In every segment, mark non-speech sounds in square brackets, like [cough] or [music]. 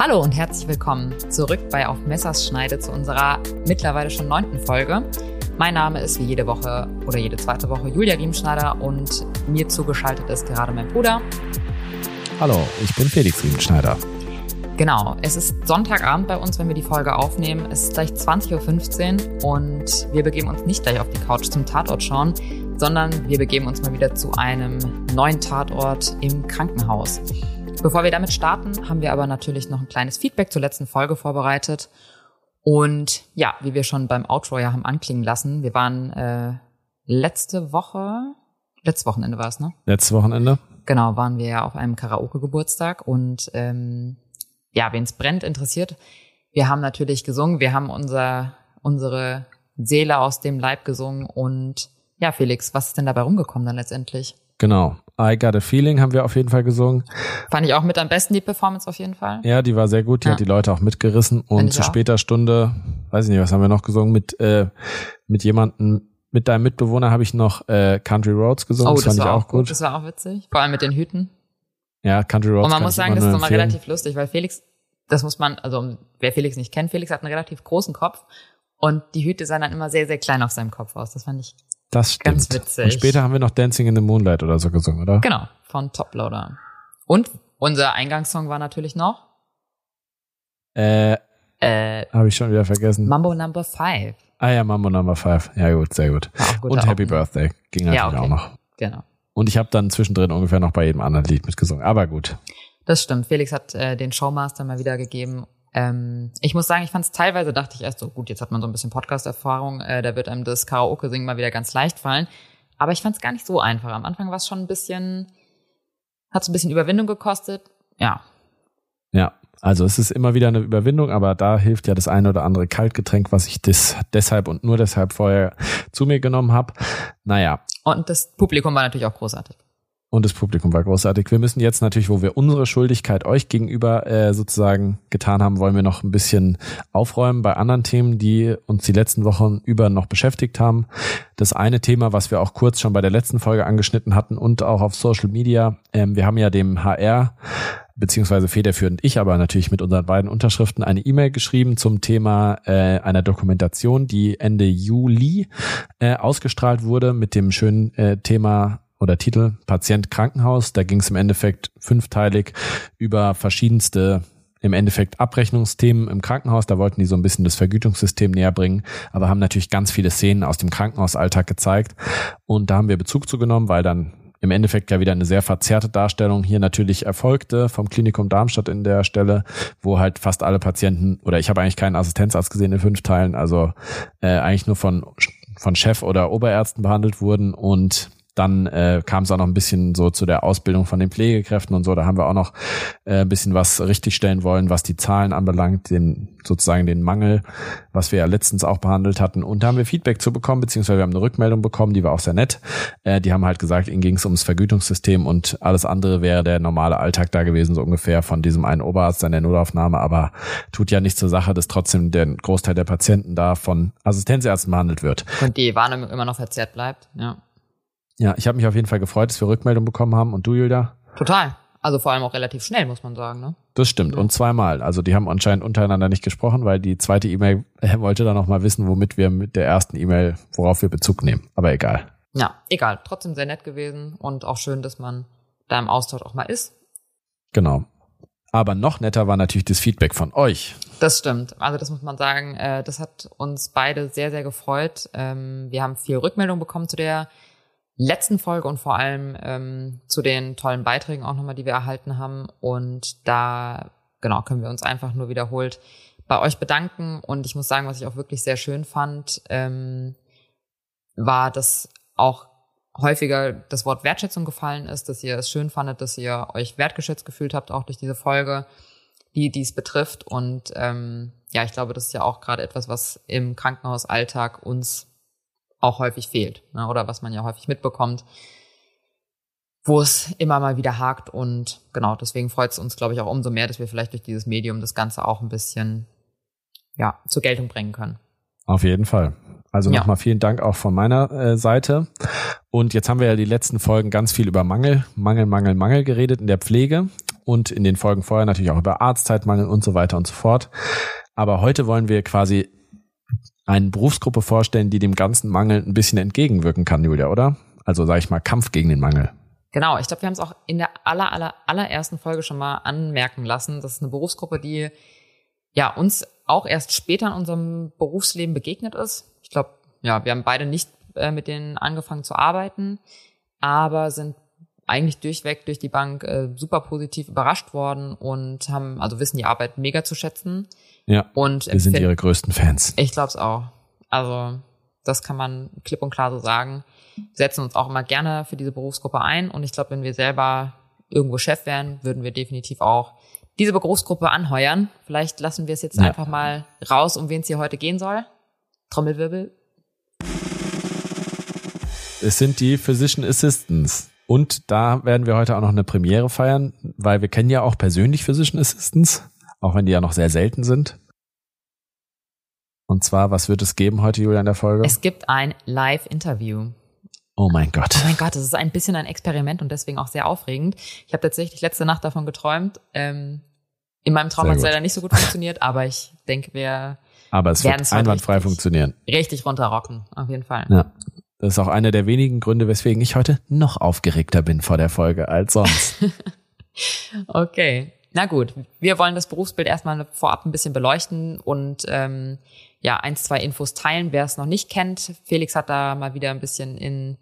Hallo und herzlich willkommen zurück bei Auf Messers Schneide zu unserer mittlerweile schon neunten Folge. Mein Name ist wie jede Woche oder jede zweite Woche Julia Riemenschneider und mir zugeschaltet ist gerade mein Bruder. Hallo, ich bin Felix Riemenschneider. Genau, es ist Sonntagabend bei uns, wenn wir die Folge aufnehmen. Es ist gleich 20.15 Uhr und wir begeben uns nicht gleich auf die Couch zum Tatort schauen, sondern wir begeben uns mal wieder zu einem neuen Tatort im Krankenhaus. Bevor wir damit starten, haben wir aber natürlich noch ein kleines Feedback zur letzten Folge vorbereitet. Und ja, wie wir schon beim Outro ja haben anklingen lassen, wir waren äh, letzte Woche, letztes Wochenende war es, ne? Letztes Wochenende. Genau, waren wir ja auf einem Karaoke-Geburtstag und ähm, ja, wen es brennt, interessiert. Wir haben natürlich gesungen, wir haben unser, unsere Seele aus dem Leib gesungen und ja, Felix, was ist denn dabei rumgekommen dann letztendlich? Genau. I Got a Feeling haben wir auf jeden Fall gesungen. Fand ich auch mit am besten die Performance auf jeden Fall. Ja, die war sehr gut, die ja. hat die Leute auch mitgerissen. Und zu auch. später Stunde, weiß ich nicht, was haben wir noch gesungen, mit, äh, mit jemandem, mit deinem Mitbewohner habe ich noch äh, Country Roads gesungen. Oh, das, das fand ich auch gut. gut. Das war auch witzig. Vor allem mit den Hüten. Ja, Country Roads. Und man muss sagen, das ist nochmal relativ lustig, weil Felix, das muss man, also wer Felix nicht kennt, Felix hat einen relativ großen Kopf und die Hüte sahen dann immer sehr, sehr klein auf seinem Kopf aus. Das fand ich das stimmt. Ganz witzig. Und später haben wir noch Dancing in the Moonlight oder so gesungen, oder? Genau, von Toploader. Und unser Eingangssong war natürlich noch. Äh, äh habe ich schon wieder vergessen. Mambo Number Five. Ah ja, Mambo Number Five. Ja gut, sehr gut. Und Happy. Birthday ging natürlich ja, okay. auch noch. Genau. Und ich habe dann zwischendrin ungefähr noch bei jedem anderen Lied mitgesungen. Aber gut. Das stimmt. Felix hat äh, den Showmaster mal wieder gegeben ähm, ich muss sagen, ich fand es teilweise, dachte ich erst so, gut, jetzt hat man so ein bisschen Podcast-Erfahrung, äh, da wird einem das Karaoke-Singen mal wieder ganz leicht fallen. Aber ich fand es gar nicht so einfach. Am Anfang war es schon ein bisschen, hat es ein bisschen Überwindung gekostet. Ja. Ja, also es ist immer wieder eine Überwindung, aber da hilft ja das eine oder andere Kaltgetränk, was ich des, deshalb und nur deshalb vorher zu mir genommen habe. Naja. Und das Publikum war natürlich auch großartig. Und das Publikum war großartig. Wir müssen jetzt natürlich, wo wir unsere Schuldigkeit euch gegenüber äh, sozusagen getan haben, wollen wir noch ein bisschen aufräumen bei anderen Themen, die uns die letzten Wochen über noch beschäftigt haben. Das eine Thema, was wir auch kurz schon bei der letzten Folge angeschnitten hatten und auch auf Social Media. Ähm, wir haben ja dem HR beziehungsweise federführend ich, aber natürlich mit unseren beiden Unterschriften eine E-Mail geschrieben zum Thema äh, einer Dokumentation, die Ende Juli äh, ausgestrahlt wurde mit dem schönen äh, Thema oder Titel Patient Krankenhaus. Da ging es im Endeffekt fünfteilig über verschiedenste im Endeffekt Abrechnungsthemen im Krankenhaus. Da wollten die so ein bisschen das Vergütungssystem näher bringen, aber haben natürlich ganz viele Szenen aus dem Krankenhausalltag gezeigt. Und da haben wir Bezug zugenommen, weil dann im Endeffekt ja wieder eine sehr verzerrte Darstellung hier natürlich erfolgte vom Klinikum Darmstadt in der Stelle, wo halt fast alle Patienten, oder ich habe eigentlich keinen Assistenzarzt gesehen in fünf Teilen, also äh, eigentlich nur von, von Chef oder Oberärzten behandelt wurden und dann äh, kam es auch noch ein bisschen so zu der Ausbildung von den Pflegekräften und so. Da haben wir auch noch äh, ein bisschen was richtigstellen wollen, was die Zahlen anbelangt, den sozusagen den Mangel, was wir ja letztens auch behandelt hatten. Und da haben wir Feedback zu bekommen, beziehungsweise wir haben eine Rückmeldung bekommen, die war auch sehr nett. Äh, die haben halt gesagt, ihnen ging es ums Vergütungssystem und alles andere wäre der normale Alltag da gewesen, so ungefähr von diesem einen Oberarzt in der Notaufnahme. Aber tut ja nicht zur Sache, dass trotzdem der Großteil der Patienten da von Assistenzärzten behandelt wird. Und die Warnung immer noch verzerrt bleibt, ja. Ja, ich habe mich auf jeden Fall gefreut, dass wir Rückmeldung bekommen haben. Und du, Julia? Total. Also vor allem auch relativ schnell, muss man sagen. Ne? Das stimmt. Ja. Und zweimal. Also die haben anscheinend untereinander nicht gesprochen, weil die zweite E-Mail äh, wollte dann noch mal wissen, womit wir mit der ersten E-Mail, worauf wir Bezug nehmen. Aber egal. Ja, egal. Trotzdem sehr nett gewesen und auch schön, dass man da im Austausch auch mal ist. Genau. Aber noch netter war natürlich das Feedback von euch. Das stimmt. Also das muss man sagen, äh, das hat uns beide sehr, sehr gefreut. Ähm, wir haben viel Rückmeldung bekommen zu der letzten Folge und vor allem ähm, zu den tollen Beiträgen auch nochmal, die wir erhalten haben. Und da, genau, können wir uns einfach nur wiederholt bei euch bedanken. Und ich muss sagen, was ich auch wirklich sehr schön fand, ähm, war, dass auch häufiger das Wort Wertschätzung gefallen ist, dass ihr es schön fandet, dass ihr euch wertgeschätzt gefühlt habt, auch durch diese Folge, die dies betrifft. Und ähm, ja, ich glaube, das ist ja auch gerade etwas, was im Krankenhausalltag uns auch häufig fehlt ne? oder was man ja häufig mitbekommt, wo es immer mal wieder hakt und genau deswegen freut es uns, glaube ich, auch umso mehr, dass wir vielleicht durch dieses Medium das Ganze auch ein bisschen ja zur Geltung bringen können. Auf jeden Fall. Also nochmal ja. vielen Dank auch von meiner äh, Seite. Und jetzt haben wir ja die letzten Folgen ganz viel über Mangel, Mangel, Mangel, Mangel geredet in der Pflege. und in den Folgen vorher natürlich auch über Arztzeitmangel und so weiter und so fort. Aber heute wollen wir quasi eine Berufsgruppe vorstellen, die dem ganzen Mangel ein bisschen entgegenwirken kann, Julia, oder? Also sage ich mal Kampf gegen den Mangel. Genau, ich glaube, wir haben es auch in der aller, aller, allerersten Folge schon mal anmerken lassen. Das ist eine Berufsgruppe, die ja uns auch erst später in unserem Berufsleben begegnet ist. Ich glaube, ja, wir haben beide nicht äh, mit denen angefangen zu arbeiten, aber sind eigentlich durchweg durch die Bank äh, super positiv überrascht worden und haben, also wissen die Arbeit mega zu schätzen. Ja. Und wir sind ihre größten Fans. Ich glaube es auch. Also das kann man klipp und klar so sagen. Wir setzen uns auch immer gerne für diese Berufsgruppe ein und ich glaube, wenn wir selber irgendwo Chef wären, würden wir definitiv auch diese Berufsgruppe anheuern. Vielleicht lassen wir es jetzt ja. einfach mal raus, um wen es hier heute gehen soll. Trommelwirbel. Es sind die Physician Assistants. Und da werden wir heute auch noch eine Premiere feiern, weil wir kennen ja auch persönlich Physician Assistants, auch wenn die ja noch sehr selten sind. Und zwar, was wird es geben heute, Julia, in der Folge? Es gibt ein Live-Interview. Oh mein Gott. Oh mein Gott, das ist ein bisschen ein Experiment und deswegen auch sehr aufregend. Ich habe tatsächlich letzte Nacht davon geträumt. Ähm, in meinem Traum hat es leider nicht so gut funktioniert, [laughs] aber ich denke, wir aber es wird einwandfrei richtig, funktionieren. Richtig runterrocken, auf jeden Fall. Ja. Das ist auch einer der wenigen Gründe, weswegen ich heute noch aufgeregter bin vor der Folge als sonst. [laughs] okay. Na gut, wir wollen das Berufsbild erstmal vorab ein bisschen beleuchten und ähm, ja, eins, zwei Infos teilen, wer es noch nicht kennt. Felix hat da mal wieder ein bisschen in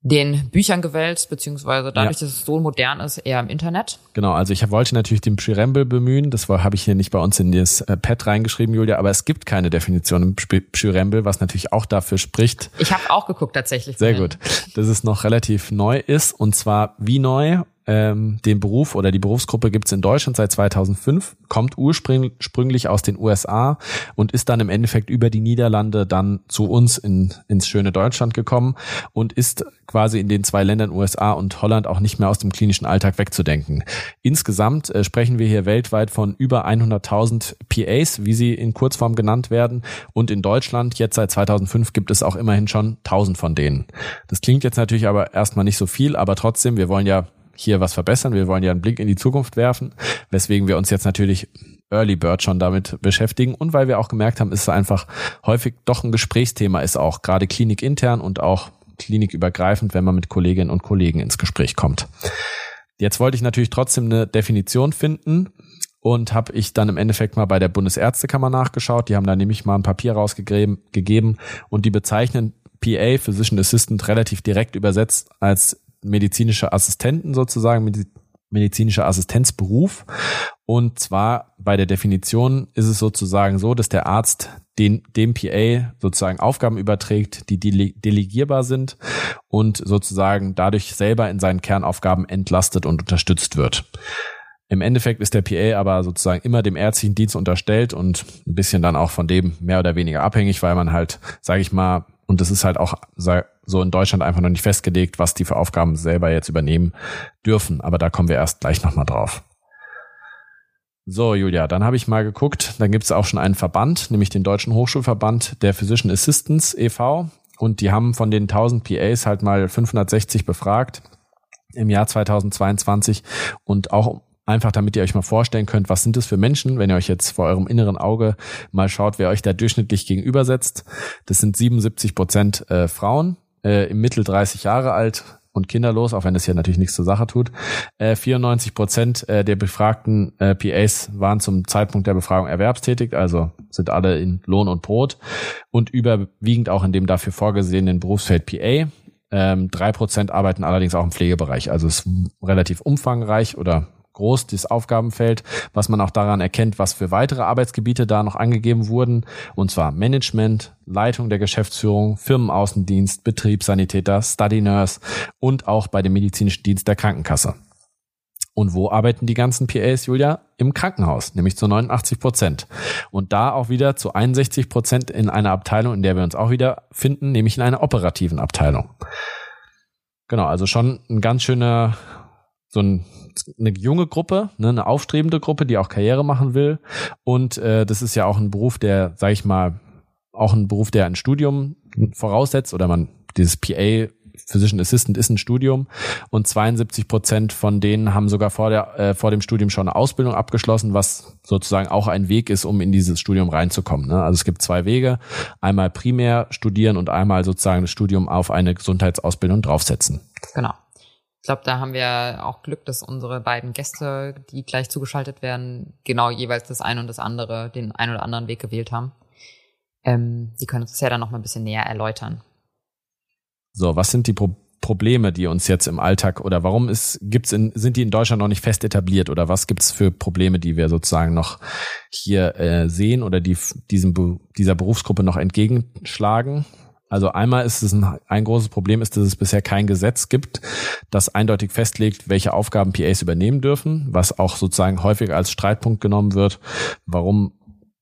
den Büchern gewälzt, beziehungsweise dadurch, ja. dass es so modern ist, eher im Internet. Genau, also ich wollte natürlich den Pschyrembel bemühen, das habe ich hier nicht bei uns in das äh, Pad reingeschrieben, Julia, aber es gibt keine Definition im Pschyrembel, was natürlich auch dafür spricht. Ich habe auch geguckt tatsächlich. Sehr gut, dass es noch relativ neu ist und zwar wie neu ähm, den Beruf oder die Berufsgruppe gibt es in Deutschland seit 2005, kommt ursprünglich aus den USA und ist dann im Endeffekt über die Niederlande dann zu uns in, ins schöne Deutschland gekommen und ist quasi in den zwei Ländern USA und Holland auch nicht mehr aus dem klinischen Alltag wegzudenken. Insgesamt äh, sprechen wir hier weltweit von über 100.000 PAs, wie sie in Kurzform genannt werden. Und in Deutschland, jetzt seit 2005, gibt es auch immerhin schon 1000 von denen. Das klingt jetzt natürlich aber erstmal nicht so viel, aber trotzdem, wir wollen ja hier was verbessern. Wir wollen ja einen Blick in die Zukunft werfen, weswegen wir uns jetzt natürlich Early Bird schon damit beschäftigen und weil wir auch gemerkt haben, ist es einfach häufig doch ein Gesprächsthema ist auch gerade klinikintern und auch klinikübergreifend, wenn man mit Kolleginnen und Kollegen ins Gespräch kommt. Jetzt wollte ich natürlich trotzdem eine Definition finden und habe ich dann im Endeffekt mal bei der Bundesärztekammer nachgeschaut. Die haben da nämlich mal ein Papier rausgegeben und die bezeichnen PA, Physician Assistant, relativ direkt übersetzt als medizinische Assistenten sozusagen, medizinischer Assistenzberuf. Und zwar bei der Definition ist es sozusagen so, dass der Arzt den, dem PA sozusagen Aufgaben überträgt, die delegierbar sind und sozusagen dadurch selber in seinen Kernaufgaben entlastet und unterstützt wird. Im Endeffekt ist der PA aber sozusagen immer dem ärztlichen Dienst unterstellt und ein bisschen dann auch von dem mehr oder weniger abhängig, weil man halt, sage ich mal, und das ist halt auch so in Deutschland einfach noch nicht festgelegt, was die für Aufgaben selber jetzt übernehmen dürfen. Aber da kommen wir erst gleich nochmal drauf. So, Julia, dann habe ich mal geguckt. Dann gibt es auch schon einen Verband, nämlich den Deutschen Hochschulverband der Physician Assistants e.V. Und die haben von den 1000 PAs halt mal 560 befragt im Jahr 2022 und auch Einfach damit ihr euch mal vorstellen könnt, was sind das für Menschen, wenn ihr euch jetzt vor eurem inneren Auge mal schaut, wer euch da durchschnittlich gegenübersetzt. Das sind 77 Prozent äh, Frauen, äh, im Mittel 30 Jahre alt und kinderlos, auch wenn das hier natürlich nichts zur Sache tut. Äh, 94 Prozent äh, der befragten äh, PAs waren zum Zeitpunkt der Befragung erwerbstätig, also sind alle in Lohn und Brot und überwiegend auch in dem dafür vorgesehenen Berufsfeld PA. Ähm, drei Prozent arbeiten allerdings auch im Pflegebereich, also ist relativ umfangreich oder groß das Aufgabenfeld, was man auch daran erkennt, was für weitere Arbeitsgebiete da noch angegeben wurden, und zwar Management, Leitung der Geschäftsführung, Firmenaußendienst, Betriebssanitäter, Study Nurse und auch bei dem medizinischen Dienst der Krankenkasse. Und wo arbeiten die ganzen PAs, Julia? Im Krankenhaus, nämlich zu 89 Prozent. Und da auch wieder zu 61 Prozent in einer Abteilung, in der wir uns auch wieder finden, nämlich in einer operativen Abteilung. Genau, also schon ein ganz schöner, so ein eine junge Gruppe, ne, eine aufstrebende Gruppe, die auch Karriere machen will. Und äh, das ist ja auch ein Beruf, der, sag ich mal, auch ein Beruf, der ein Studium voraussetzt oder man dieses PA Physician Assistant ist ein Studium und 72 Prozent von denen haben sogar vor, der, äh, vor dem Studium schon eine Ausbildung abgeschlossen, was sozusagen auch ein Weg ist, um in dieses Studium reinzukommen. Ne? Also es gibt zwei Wege, einmal primär studieren und einmal sozusagen das Studium auf eine Gesundheitsausbildung draufsetzen. Genau. Ich glaube, da haben wir auch Glück, dass unsere beiden Gäste, die gleich zugeschaltet werden, genau jeweils das eine und das andere, den einen oder anderen Weg gewählt haben. Ähm, die können uns das ja dann noch mal ein bisschen näher erläutern. So, was sind die Pro Probleme, die uns jetzt im Alltag oder warum ist, gibt's in, sind die in Deutschland noch nicht fest etabliert oder was gibt's für Probleme, die wir sozusagen noch hier äh, sehen oder die diesem, dieser Berufsgruppe noch entgegenschlagen? Also einmal ist es ein, ein großes Problem ist, dass es bisher kein Gesetz gibt, das eindeutig festlegt, welche Aufgaben PAs übernehmen dürfen, was auch sozusagen häufig als Streitpunkt genommen wird, warum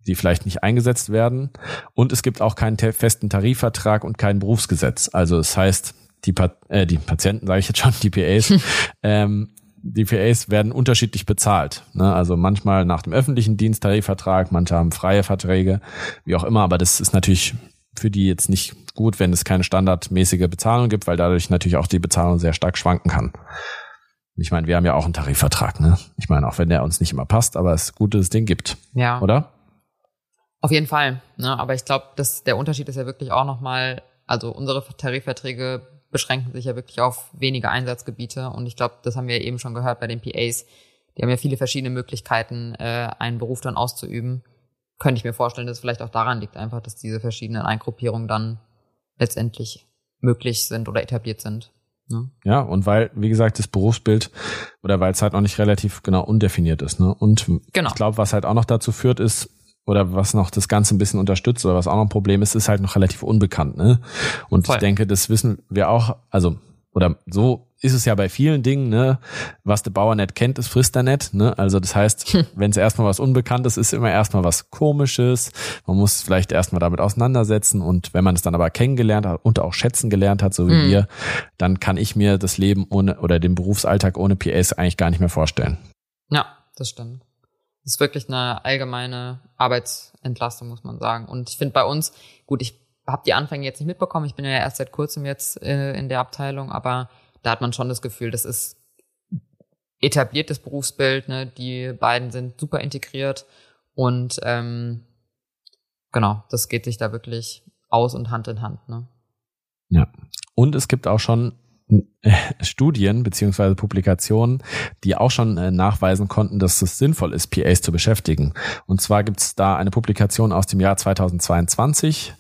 die vielleicht nicht eingesetzt werden. Und es gibt auch keinen festen Tarifvertrag und kein Berufsgesetz. Also es das heißt, die, pa äh, die Patienten, sage ich jetzt schon, die PAs, [laughs] ähm, die PAs werden unterschiedlich bezahlt. Ne? Also manchmal nach dem öffentlichen Diensttarifvertrag, manche haben freie Verträge, wie auch immer, aber das ist natürlich für die jetzt nicht gut, wenn es keine standardmäßige Bezahlung gibt, weil dadurch natürlich auch die Bezahlung sehr stark schwanken kann. Ich meine, wir haben ja auch einen Tarifvertrag, ne? Ich meine, auch wenn der uns nicht immer passt, aber es ist gut, dass es den gibt. Ja. Oder? Auf jeden Fall. Ne? Aber ich glaube, dass der Unterschied ist ja wirklich auch nochmal, also unsere Tarifverträge beschränken sich ja wirklich auf wenige Einsatzgebiete. Und ich glaube, das haben wir eben schon gehört bei den PAs. Die haben ja viele verschiedene Möglichkeiten, äh, einen Beruf dann auszuüben könnte ich mir vorstellen, dass es vielleicht auch daran liegt, einfach, dass diese verschiedenen Eingruppierungen dann letztendlich möglich sind oder etabliert sind. Ne? Ja, und weil, wie gesagt, das Berufsbild oder weil es halt noch nicht relativ genau undefiniert ist. Ne? Und genau. ich glaube, was halt auch noch dazu führt, ist, oder was noch das Ganze ein bisschen unterstützt oder was auch noch ein Problem ist, ist halt noch relativ unbekannt. Ne? Und Voll. ich denke, das wissen wir auch, also oder so ist es ja bei vielen Dingen, ne? Was der Bauer nicht kennt, ist frisst er nicht. Ne? Also das heißt, hm. wenn es erstmal was Unbekanntes ist, immer erstmal was Komisches. Man muss vielleicht erstmal damit auseinandersetzen und wenn man es dann aber kennengelernt hat und auch schätzen gelernt hat, so wie mhm. wir, dann kann ich mir das Leben ohne oder den Berufsalltag ohne PS eigentlich gar nicht mehr vorstellen. Ja, das stimmt. Das ist wirklich eine allgemeine Arbeitsentlastung, muss man sagen. Und ich finde bei uns, gut, ich habe die Anfänge jetzt nicht mitbekommen. Ich bin ja erst seit kurzem jetzt äh, in der Abteilung, aber da hat man schon das Gefühl, das ist etabliertes Berufsbild. Ne? Die beiden sind super integriert und ähm, genau, das geht sich da wirklich aus und Hand in Hand. Ne? Ja. Und es gibt auch schon Studien beziehungsweise Publikationen, die auch schon äh, nachweisen konnten, dass es sinnvoll ist, PAs zu beschäftigen. Und zwar gibt es da eine Publikation aus dem Jahr 2022,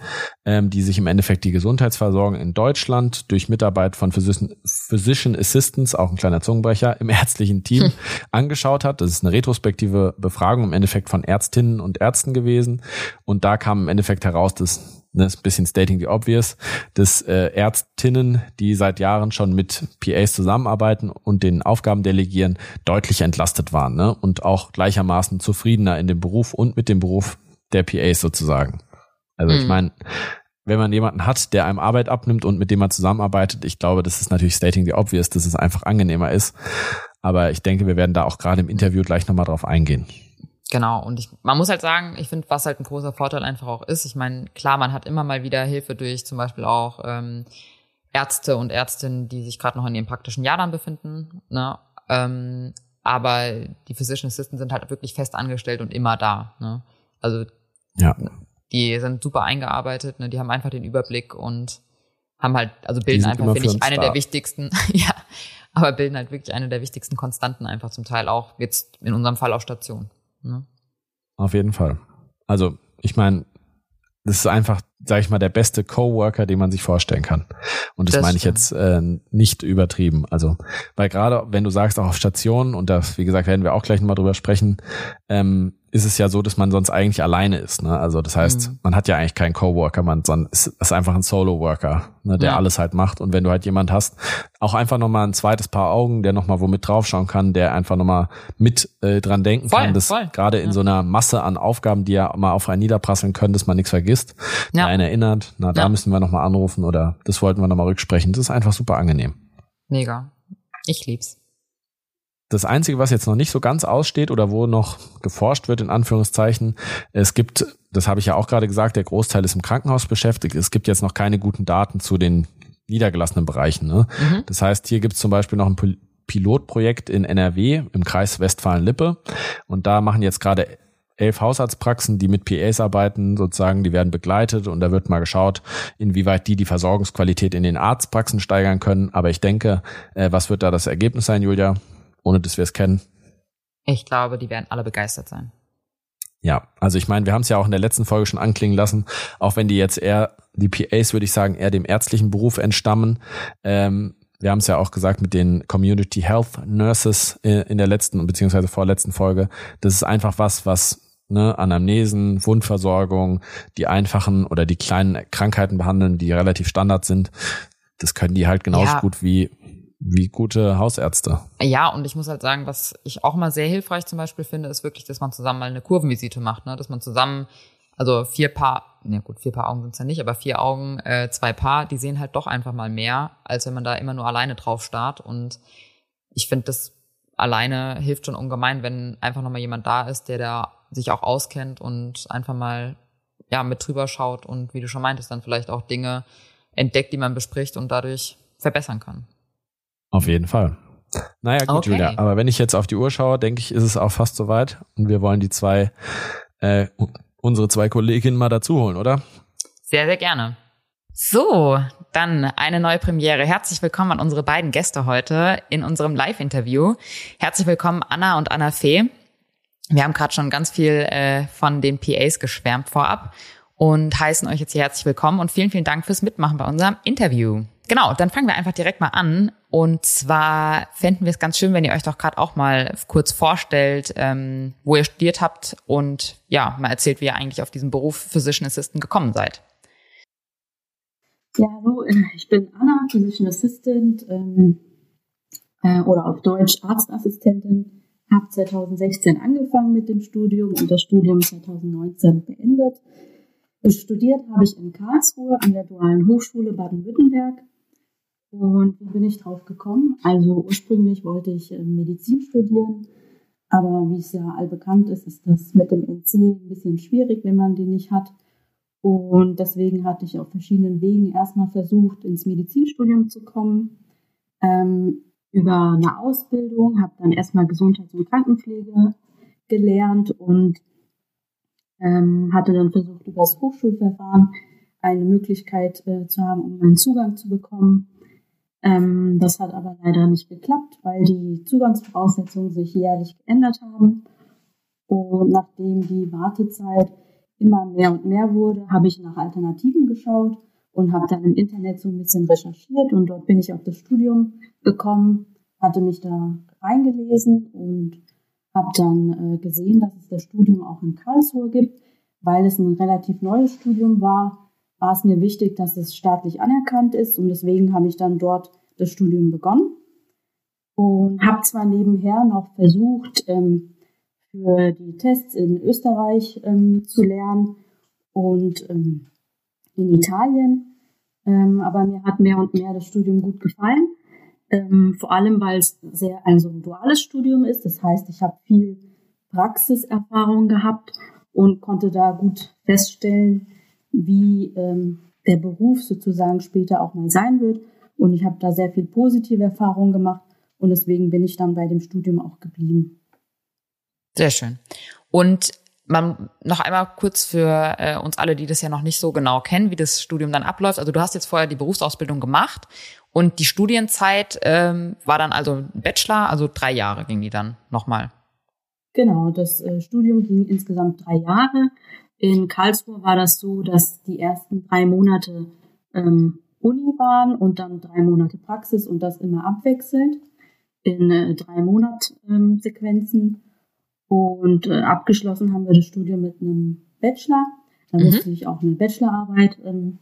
ähm, die sich im Endeffekt die Gesundheitsversorgung in Deutschland durch Mitarbeit von Physician, Physician Assistants, auch ein kleiner Zungenbrecher, im ärztlichen Team hm. angeschaut hat. Das ist eine retrospektive Befragung im Endeffekt von Ärztinnen und Ärzten gewesen. Und da kam im Endeffekt heraus, dass ne, ist ein bisschen stating the obvious, dass äh, Ärztinnen, die seit Jahren schon mit PAs zusammenarbeiten und den Aufgaben delegieren, deutlich entlastet waren ne? und auch gleichermaßen zufriedener in dem Beruf und mit dem Beruf der PAs sozusagen. Also mhm. ich meine, wenn man jemanden hat, der einem Arbeit abnimmt und mit dem man zusammenarbeitet, ich glaube, das ist natürlich stating the obvious, dass es einfach angenehmer ist. Aber ich denke, wir werden da auch gerade im Interview gleich nochmal drauf eingehen. Genau, und ich, man muss halt sagen, ich finde, was halt ein großer Vorteil einfach auch ist, ich meine, klar, man hat immer mal wieder Hilfe durch zum Beispiel auch ähm, Ärzte und Ärztinnen, die sich gerade noch in ihrem praktischen Jahr dann befinden, ne? Ähm, aber die Physician Assistants sind halt wirklich fest angestellt und immer da. Ne? Also ja. die sind super eingearbeitet, ne? die haben einfach den Überblick und haben halt, also bilden einfach, finde ich, eine da. der wichtigsten, [laughs] ja, aber bilden halt wirklich eine der wichtigsten Konstanten einfach zum Teil auch, jetzt in unserem Fall auf Station. Ne? Auf jeden Fall. Also, ich meine, das ist einfach, sag ich mal, der beste Coworker, den man sich vorstellen kann. Und das, das meine ich jetzt äh, nicht übertrieben. Also, weil gerade wenn du sagst, auch auf Stationen, und das, wie gesagt, werden wir auch gleich nochmal drüber sprechen, ähm, ist es ja so, dass man sonst eigentlich alleine ist. Ne? Also das heißt, mhm. man hat ja eigentlich keinen Coworker, man sondern ist, ist einfach ein Solo-Worker, ne, der ja. alles halt macht. Und wenn du halt jemand hast, auch einfach nochmal ein zweites Paar Augen, der nochmal womit draufschauen kann, der einfach nochmal mit äh, dran denken voll, kann, dass gerade in ja. so einer Masse an Aufgaben, die ja mal auf einen niederprasseln können, dass man nichts vergisst, ja. Einen erinnert, na da ja. müssen wir nochmal anrufen oder das wollten wir nochmal rücksprechen. Das ist einfach super angenehm. Mega. Ich lieb's. Das Einzige, was jetzt noch nicht so ganz aussteht oder wo noch geforscht wird, in Anführungszeichen, es gibt, das habe ich ja auch gerade gesagt, der Großteil ist im Krankenhaus beschäftigt. Es gibt jetzt noch keine guten Daten zu den niedergelassenen Bereichen. Ne? Mhm. Das heißt, hier gibt es zum Beispiel noch ein Pilotprojekt in NRW im Kreis Westfalen-Lippe. Und da machen jetzt gerade elf Hausarztpraxen, die mit PAs arbeiten, sozusagen, die werden begleitet und da wird mal geschaut, inwieweit die die Versorgungsqualität in den Arztpraxen steigern können. Aber ich denke, äh, was wird da das Ergebnis sein, Julia, ohne dass wir es kennen? Ich glaube, die werden alle begeistert sein. Ja, also ich meine, wir haben es ja auch in der letzten Folge schon anklingen lassen, auch wenn die jetzt eher, die PAs würde ich sagen, eher dem ärztlichen Beruf entstammen. Ähm, wir haben es ja auch gesagt mit den Community Health Nurses in der letzten beziehungsweise vorletzten Folge. Das ist einfach was, was ne, Anamnesen, Wundversorgung, die einfachen oder die kleinen Krankheiten behandeln, die relativ Standard sind. Das können die halt genauso ja. gut wie wie gute Hausärzte. Ja, und ich muss halt sagen, was ich auch mal sehr hilfreich zum Beispiel finde, ist wirklich, dass man zusammen mal eine Kurvenvisite macht, ne? dass man zusammen also vier Paar, na ja gut, vier Paar Augen sind's ja nicht, aber vier Augen, äh, zwei Paar, die sehen halt doch einfach mal mehr, als wenn man da immer nur alleine drauf starrt. Und ich finde, das alleine hilft schon ungemein, wenn einfach nochmal jemand da ist, der da sich auch auskennt und einfach mal ja mit drüber schaut und wie du schon meintest, dann vielleicht auch Dinge entdeckt, die man bespricht und dadurch verbessern kann. Auf jeden Fall. Naja, gut, okay. Julia. Aber wenn ich jetzt auf die Uhr schaue, denke ich, ist es auch fast soweit. Und wir wollen die zwei äh, unsere zwei Kolleginnen mal dazu holen, oder? Sehr, sehr gerne. So, dann eine neue Premiere. Herzlich willkommen an unsere beiden Gäste heute in unserem Live-Interview. Herzlich willkommen Anna und Anna Fee. Wir haben gerade schon ganz viel äh, von den PAs geschwärmt vorab und heißen euch jetzt hier herzlich willkommen und vielen, vielen Dank fürs Mitmachen bei unserem Interview. Genau, dann fangen wir einfach direkt mal an. Und zwar fänden wir es ganz schön, wenn ihr euch doch gerade auch mal kurz vorstellt, ähm, wo ihr studiert habt und ja, mal erzählt, wie ihr eigentlich auf diesen Beruf Physician Assistant gekommen seid. Ja, hallo, äh, ich bin Anna, Physician Assistant ähm, äh, oder auf Deutsch Arztassistentin. Habe 2016 angefangen mit dem Studium und das Studium 2019 beendet. Studiert habe ich in Karlsruhe an der Dualen Hochschule Baden-Württemberg und wie bin ich drauf gekommen? Also ursprünglich wollte ich äh, Medizin studieren, aber wie es ja allbekannt ist, ist das mit dem NC ein bisschen schwierig, wenn man den nicht hat. Und deswegen hatte ich auf verschiedenen Wegen erstmal versucht, ins Medizinstudium zu kommen. Ähm, über eine Ausbildung, habe dann erstmal Gesundheits- und Krankenpflege gelernt und ähm, hatte dann versucht, über das Hochschulverfahren eine Möglichkeit äh, zu haben, um einen Zugang zu bekommen ähm, das hat aber leider nicht geklappt, weil die Zugangsvoraussetzungen sich jährlich geändert haben. Und nachdem die Wartezeit immer mehr und mehr wurde, habe ich nach Alternativen geschaut und habe dann im Internet so ein bisschen recherchiert und dort bin ich auf das Studium gekommen, hatte mich da reingelesen und habe dann äh, gesehen, dass es das Studium auch in Karlsruhe gibt, weil es ein relativ neues Studium war war es mir wichtig, dass es staatlich anerkannt ist und deswegen habe ich dann dort das Studium begonnen und habe zwar nebenher noch versucht, ähm, für die Tests in Österreich ähm, zu lernen und ähm, in Italien, ähm, aber mir hat mehr und mehr das Studium gut gefallen. Ähm, vor allem, weil es sehr ein so ein duales Studium ist. Das heißt, ich habe viel Praxiserfahrung gehabt und konnte da gut feststellen, wie ähm, der Beruf sozusagen später auch mal sein wird. Und ich habe da sehr viel positive Erfahrungen gemacht und deswegen bin ich dann bei dem Studium auch geblieben. Sehr schön. Und man, noch einmal kurz für äh, uns alle, die das ja noch nicht so genau kennen, wie das Studium dann abläuft. Also du hast jetzt vorher die Berufsausbildung gemacht und die Studienzeit ähm, war dann also Bachelor, also drei Jahre ging die dann nochmal. Genau, das äh, Studium ging insgesamt drei Jahre. In Karlsruhe war das so, dass die ersten drei Monate ähm, Uni waren und dann drei Monate Praxis und das immer abwechselnd in äh, drei Monat ähm, Sequenzen. Und äh, abgeschlossen haben wir das Studium mit einem Bachelor. Da mhm. musste ich auch eine Bachelorarbeit ähm,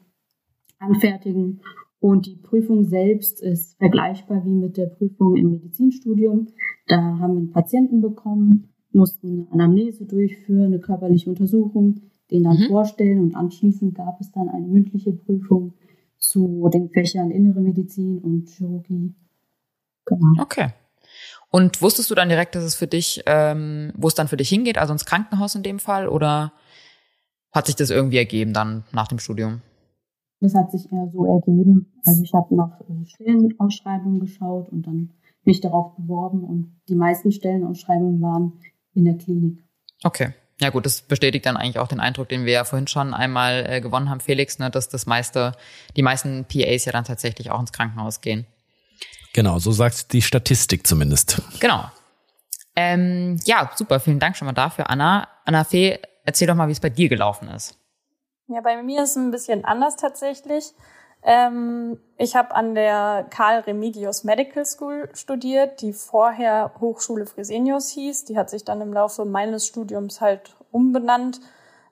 anfertigen. Und die Prüfung selbst ist vergleichbar wie mit der Prüfung im Medizinstudium. Da haben wir einen Patienten bekommen, mussten eine Anamnese durchführen, eine körperliche Untersuchung, den dann mhm. vorstellen und anschließend gab es dann eine mündliche Prüfung zu den Fächern Innere Medizin und Chirurgie. Genau. Okay. Und wusstest du dann direkt, dass es für dich, ähm, wo es dann für dich hingeht, also ins Krankenhaus in dem Fall, oder hat sich das irgendwie ergeben dann nach dem Studium? Das hat sich eher so ergeben. Also ich habe nach äh, Stellenausschreibungen geschaut und dann mich darauf beworben und die meisten Stellenausschreibungen waren in der Klinik. Okay. Ja gut, das bestätigt dann eigentlich auch den Eindruck, den wir ja vorhin schon einmal äh, gewonnen haben, Felix, ne, dass das meiste, die meisten PAs ja dann tatsächlich auch ins Krankenhaus gehen. Genau, so sagt die Statistik zumindest. Genau. Ähm, ja, super, vielen Dank schon mal dafür, Anna. Anna Fee, erzähl doch mal, wie es bei dir gelaufen ist. Ja, bei mir ist es ein bisschen anders tatsächlich. Ähm, ich habe an der Karl Remigius Medical School studiert, die vorher Hochschule Fresenius hieß. Die hat sich dann im Laufe meines Studiums halt umbenannt.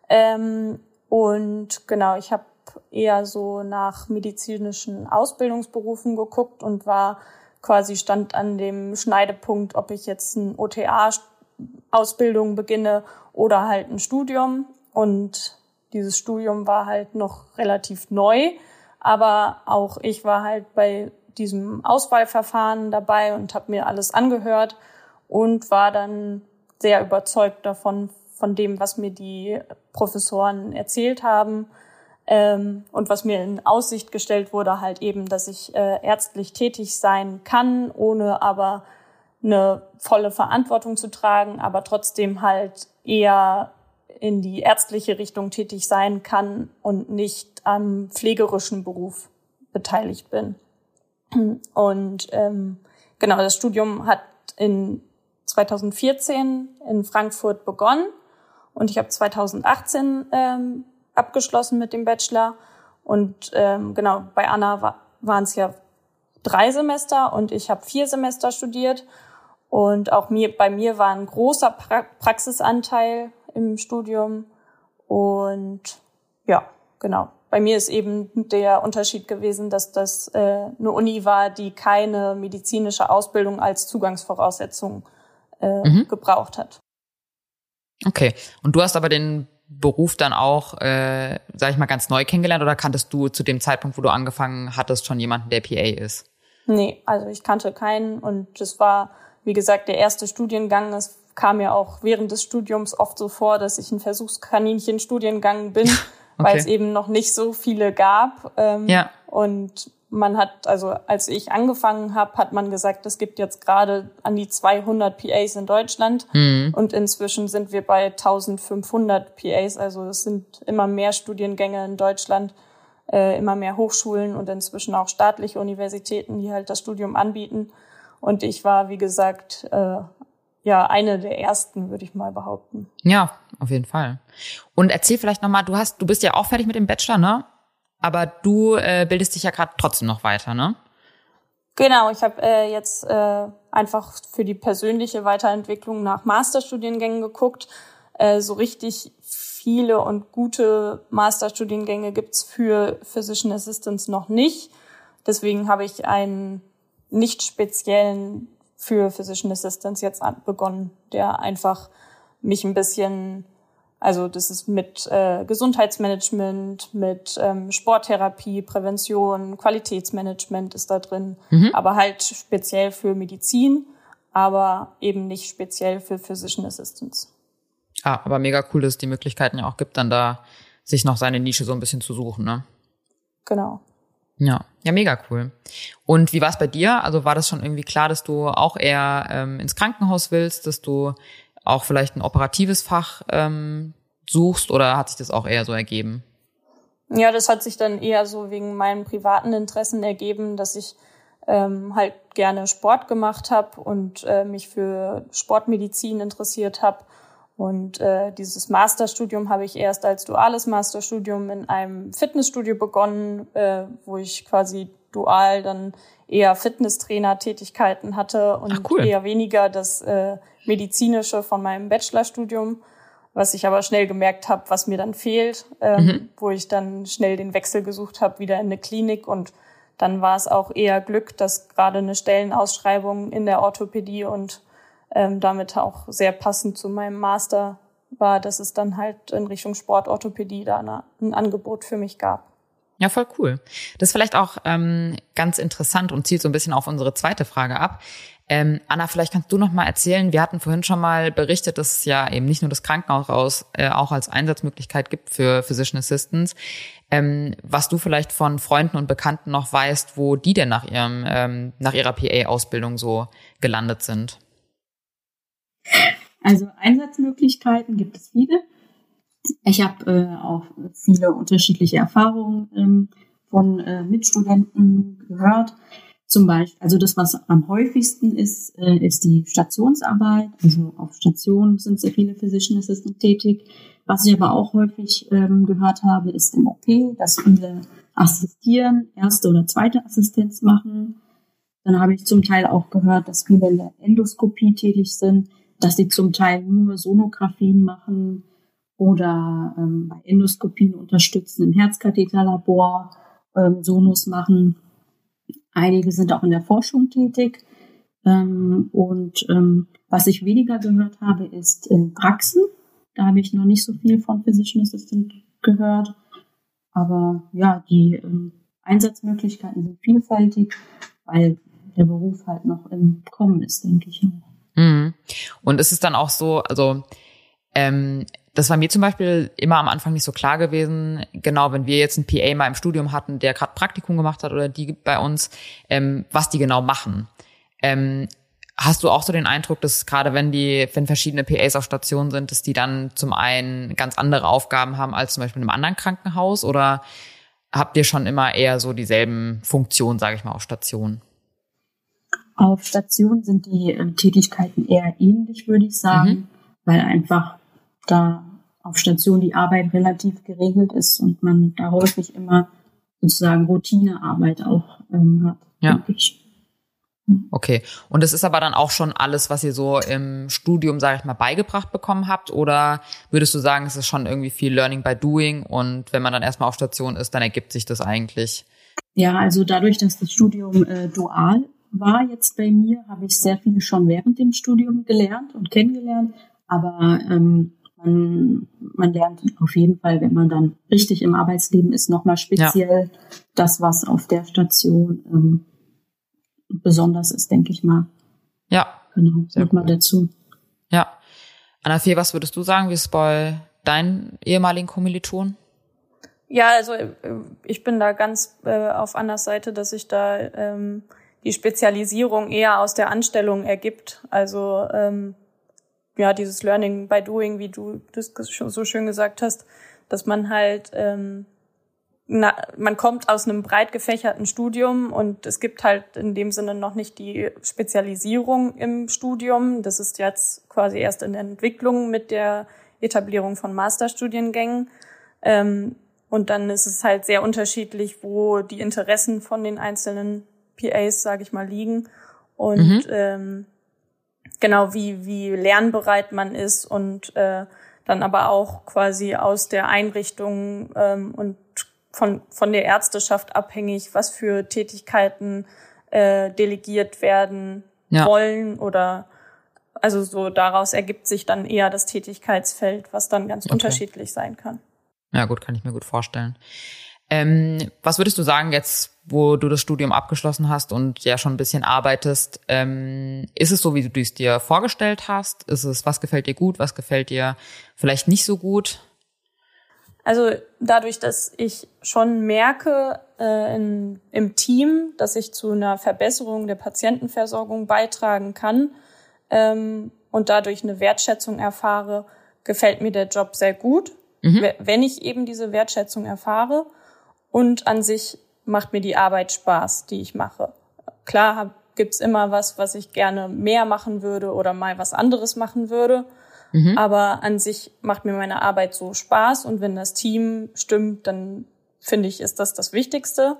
Ähm, und genau, ich habe eher so nach medizinischen Ausbildungsberufen geguckt und war quasi stand an dem Schneidepunkt, ob ich jetzt ein OTA-Ausbildung beginne oder halt ein Studium. Und dieses Studium war halt noch relativ neu. Aber auch ich war halt bei diesem Auswahlverfahren dabei und habe mir alles angehört und war dann sehr überzeugt davon, von dem, was mir die Professoren erzählt haben. Ähm, und was mir in Aussicht gestellt wurde, halt eben, dass ich äh, ärztlich tätig sein kann, ohne aber eine volle Verantwortung zu tragen, aber trotzdem halt eher in die ärztliche Richtung tätig sein kann und nicht am pflegerischen Beruf beteiligt bin. Und ähm, genau, das Studium hat in 2014 in Frankfurt begonnen und ich habe 2018 ähm, abgeschlossen mit dem Bachelor. Und ähm, genau, bei Anna war, waren es ja drei Semester und ich habe vier Semester studiert. Und auch mir, bei mir war ein großer pra Praxisanteil im Studium. Und ja, genau. Bei mir ist eben der Unterschied gewesen, dass das äh, eine Uni war, die keine medizinische Ausbildung als Zugangsvoraussetzung äh, mhm. gebraucht hat. Okay. Und du hast aber den Beruf dann auch, äh, sag ich mal, ganz neu kennengelernt oder kanntest du zu dem Zeitpunkt, wo du angefangen hattest, schon jemanden, der PA ist? Nee, also ich kannte keinen und das war, wie gesagt, der erste Studiengang. Es kam mir auch während des Studiums oft so vor, dass ich ein Versuchskaninchen-Studiengang bin, [laughs] okay. weil es eben noch nicht so viele gab. Ähm, ja. Und man hat, also als ich angefangen habe, hat man gesagt, es gibt jetzt gerade an die 200 PAs in Deutschland mhm. und inzwischen sind wir bei 1500 PAs. Also es sind immer mehr Studiengänge in Deutschland, äh, immer mehr Hochschulen und inzwischen auch staatliche Universitäten, die halt das Studium anbieten. Und ich war, wie gesagt, äh, ja eine der ersten, würde ich mal behaupten. Ja, auf jeden Fall. Und erzähl vielleicht nochmal, du hast, du bist ja auch fertig mit dem Bachelor, ne? Aber du äh, bildest dich ja gerade trotzdem noch weiter, ne? Genau, ich habe äh, jetzt äh, einfach für die persönliche Weiterentwicklung nach Masterstudiengängen geguckt. Äh, so richtig viele und gute Masterstudiengänge gibt's für Physician Assistants noch nicht. Deswegen habe ich einen nicht speziellen für Physician Assistants jetzt begonnen, der einfach mich ein bisschen also das ist mit äh, Gesundheitsmanagement, mit ähm, Sporttherapie, Prävention, Qualitätsmanagement ist da drin, mhm. aber halt speziell für Medizin, aber eben nicht speziell für Physician Assistants. Ah, aber mega cool, dass es die Möglichkeiten ja auch gibt, dann da sich noch seine Nische so ein bisschen zu suchen, ne? Genau. Ja, ja, mega cool. Und wie war es bei dir? Also war das schon irgendwie klar, dass du auch eher ähm, ins Krankenhaus willst, dass du auch vielleicht ein operatives Fach ähm, suchst oder hat sich das auch eher so ergeben? Ja, das hat sich dann eher so wegen meinen privaten Interessen ergeben, dass ich ähm, halt gerne Sport gemacht habe und äh, mich für Sportmedizin interessiert habe. Und äh, dieses Masterstudium habe ich erst als duales Masterstudium in einem Fitnessstudio begonnen, äh, wo ich quasi dual dann eher Fitnesstrainer-Tätigkeiten hatte und Ach, cool. eher weniger das äh, medizinische von meinem Bachelorstudium, was ich aber schnell gemerkt habe, was mir dann fehlt, ähm, mhm. wo ich dann schnell den Wechsel gesucht habe, wieder in eine Klinik und dann war es auch eher Glück, dass gerade eine Stellenausschreibung in der Orthopädie und ähm, damit auch sehr passend zu meinem Master war, dass es dann halt in Richtung Sportorthopädie da eine, ein Angebot für mich gab. Ja, voll cool. Das ist vielleicht auch ähm, ganz interessant und zielt so ein bisschen auf unsere zweite Frage ab. Ähm, Anna, vielleicht kannst du noch mal erzählen. Wir hatten vorhin schon mal berichtet, dass es ja eben nicht nur das Krankenhaus äh, auch als Einsatzmöglichkeit gibt für Physician Assistants. Ähm, was du vielleicht von Freunden und Bekannten noch weißt, wo die denn nach ihrem ähm, nach ihrer PA-Ausbildung so gelandet sind. Also Einsatzmöglichkeiten gibt es viele. Ich habe äh, auch viele unterschiedliche Erfahrungen ähm, von äh, Mitstudenten gehört. Zum Beispiel, also das, was am häufigsten ist, äh, ist die Stationsarbeit. Also auf Stationen sind sehr viele Physician Assistant tätig. Was ich aber auch häufig ähm, gehört habe, ist im OP, dass viele assistieren, erste oder zweite Assistenz machen. Dann habe ich zum Teil auch gehört, dass viele in der Endoskopie tätig sind, dass sie zum Teil nur Sonographien machen oder ähm, bei Endoskopien unterstützen im Herzkatheterlabor, ähm, Sonos machen. Einige sind auch in der Forschung tätig. Ähm, und ähm, was ich weniger gehört habe, ist in Praxen. Da habe ich noch nicht so viel von Physician Assistant gehört. Aber ja, die ähm, Einsatzmöglichkeiten sind vielfältig, weil der Beruf halt noch im Kommen ist, denke ich. Mhm. Und ist es dann auch so, also ähm, das war mir zum Beispiel immer am Anfang nicht so klar gewesen. Genau, wenn wir jetzt einen PA mal im Studium hatten, der gerade Praktikum gemacht hat oder die bei uns, ähm, was die genau machen. Ähm, hast du auch so den Eindruck, dass gerade wenn die, wenn verschiedene PAs auf Station sind, dass die dann zum einen ganz andere Aufgaben haben als zum Beispiel in einem anderen Krankenhaus oder habt ihr schon immer eher so dieselben Funktionen, sage ich mal, auf Station? Auf Station sind die äh, Tätigkeiten eher ähnlich, würde ich sagen, mhm. weil einfach da auf Station die Arbeit relativ geregelt ist und man da häufig immer sozusagen Routinearbeit auch ähm, hat. Ja. Okay. Und es ist aber dann auch schon alles, was ihr so im Studium, sage ich mal, beigebracht bekommen habt? Oder würdest du sagen, es ist schon irgendwie viel Learning by Doing und wenn man dann erstmal auf Station ist, dann ergibt sich das eigentlich? Ja, also dadurch, dass das Studium äh, dual war jetzt bei mir, habe ich sehr viel schon während dem Studium gelernt und kennengelernt. Aber ähm, man, man lernt auf jeden Fall, wenn man dann richtig im Arbeitsleben ist, nochmal speziell ja. das, was auf der Station ähm, besonders ist, denke ich mal. Ja. Genau, nochmal cool. dazu. Ja. Anna Fee, was würdest du sagen, wie es bei deinen ehemaligen Kommilitonen? Ja, also äh, ich bin da ganz äh, auf Annas Seite, dass sich da ähm, die Spezialisierung eher aus der Anstellung ergibt. Also ähm, ja, dieses Learning by Doing, wie du das so schön gesagt hast, dass man halt, ähm, na, man kommt aus einem breit gefächerten Studium und es gibt halt in dem Sinne noch nicht die Spezialisierung im Studium. Das ist jetzt quasi erst in der Entwicklung mit der Etablierung von Masterstudiengängen. Ähm, und dann ist es halt sehr unterschiedlich, wo die Interessen von den einzelnen PAs, sage ich mal, liegen. Und mhm. ähm, genau wie, wie lernbereit man ist und äh, dann aber auch quasi aus der Einrichtung ähm, und von, von der Ärzteschaft abhängig, was für Tätigkeiten äh, delegiert werden ja. wollen oder also so daraus ergibt sich dann eher das Tätigkeitsfeld, was dann ganz okay. unterschiedlich sein kann. Ja, gut, kann ich mir gut vorstellen. Ähm, was würdest du sagen jetzt, wo du das Studium abgeschlossen hast und ja schon ein bisschen arbeitest? Ähm, ist es so, wie du es dir vorgestellt hast? Ist es, was gefällt dir gut, was gefällt dir vielleicht nicht so gut? Also dadurch, dass ich schon merke äh, in, im Team, dass ich zu einer Verbesserung der Patientenversorgung beitragen kann ähm, und dadurch eine Wertschätzung erfahre, gefällt mir der Job sehr gut, mhm. wenn ich eben diese Wertschätzung erfahre. Und an sich macht mir die Arbeit Spaß, die ich mache. Klar gibt's immer was, was ich gerne mehr machen würde oder mal was anderes machen würde. Mhm. Aber an sich macht mir meine Arbeit so Spaß und wenn das Team stimmt, dann finde ich, ist das das Wichtigste.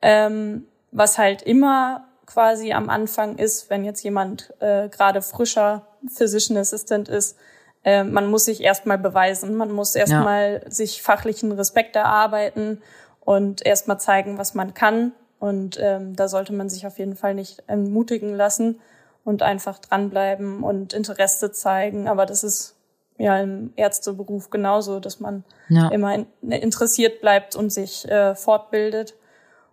Ähm, was halt immer quasi am Anfang ist, wenn jetzt jemand äh, gerade frischer Physician Assistant ist, äh, man muss sich erstmal beweisen, man muss erstmal ja. sich fachlichen Respekt erarbeiten und erstmal zeigen, was man kann. Und ähm, da sollte man sich auf jeden Fall nicht entmutigen lassen und einfach dranbleiben und Interesse zeigen. Aber das ist ja im Ärzteberuf genauso, dass man ja. immer in, interessiert bleibt und sich äh, fortbildet.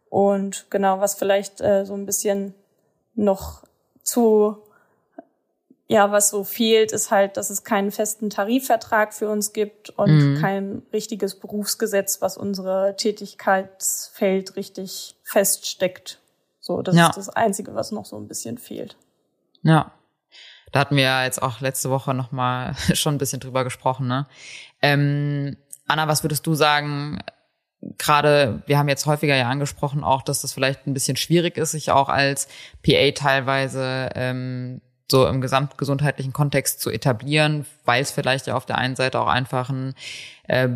Und genau, was vielleicht äh, so ein bisschen noch zu ja, was so fehlt, ist halt, dass es keinen festen Tarifvertrag für uns gibt und mhm. kein richtiges Berufsgesetz, was unsere Tätigkeitsfeld richtig feststeckt. So, das ja. ist das Einzige, was noch so ein bisschen fehlt. Ja. Da hatten wir ja jetzt auch letzte Woche nochmal [laughs] schon ein bisschen drüber gesprochen, ne? Ähm, Anna, was würdest du sagen, gerade, wir haben jetzt häufiger ja angesprochen auch, dass das vielleicht ein bisschen schwierig ist, sich auch als PA teilweise ähm, so im gesamtgesundheitlichen Kontext zu etablieren, weil es vielleicht ja auf der einen Seite auch einfach ein äh,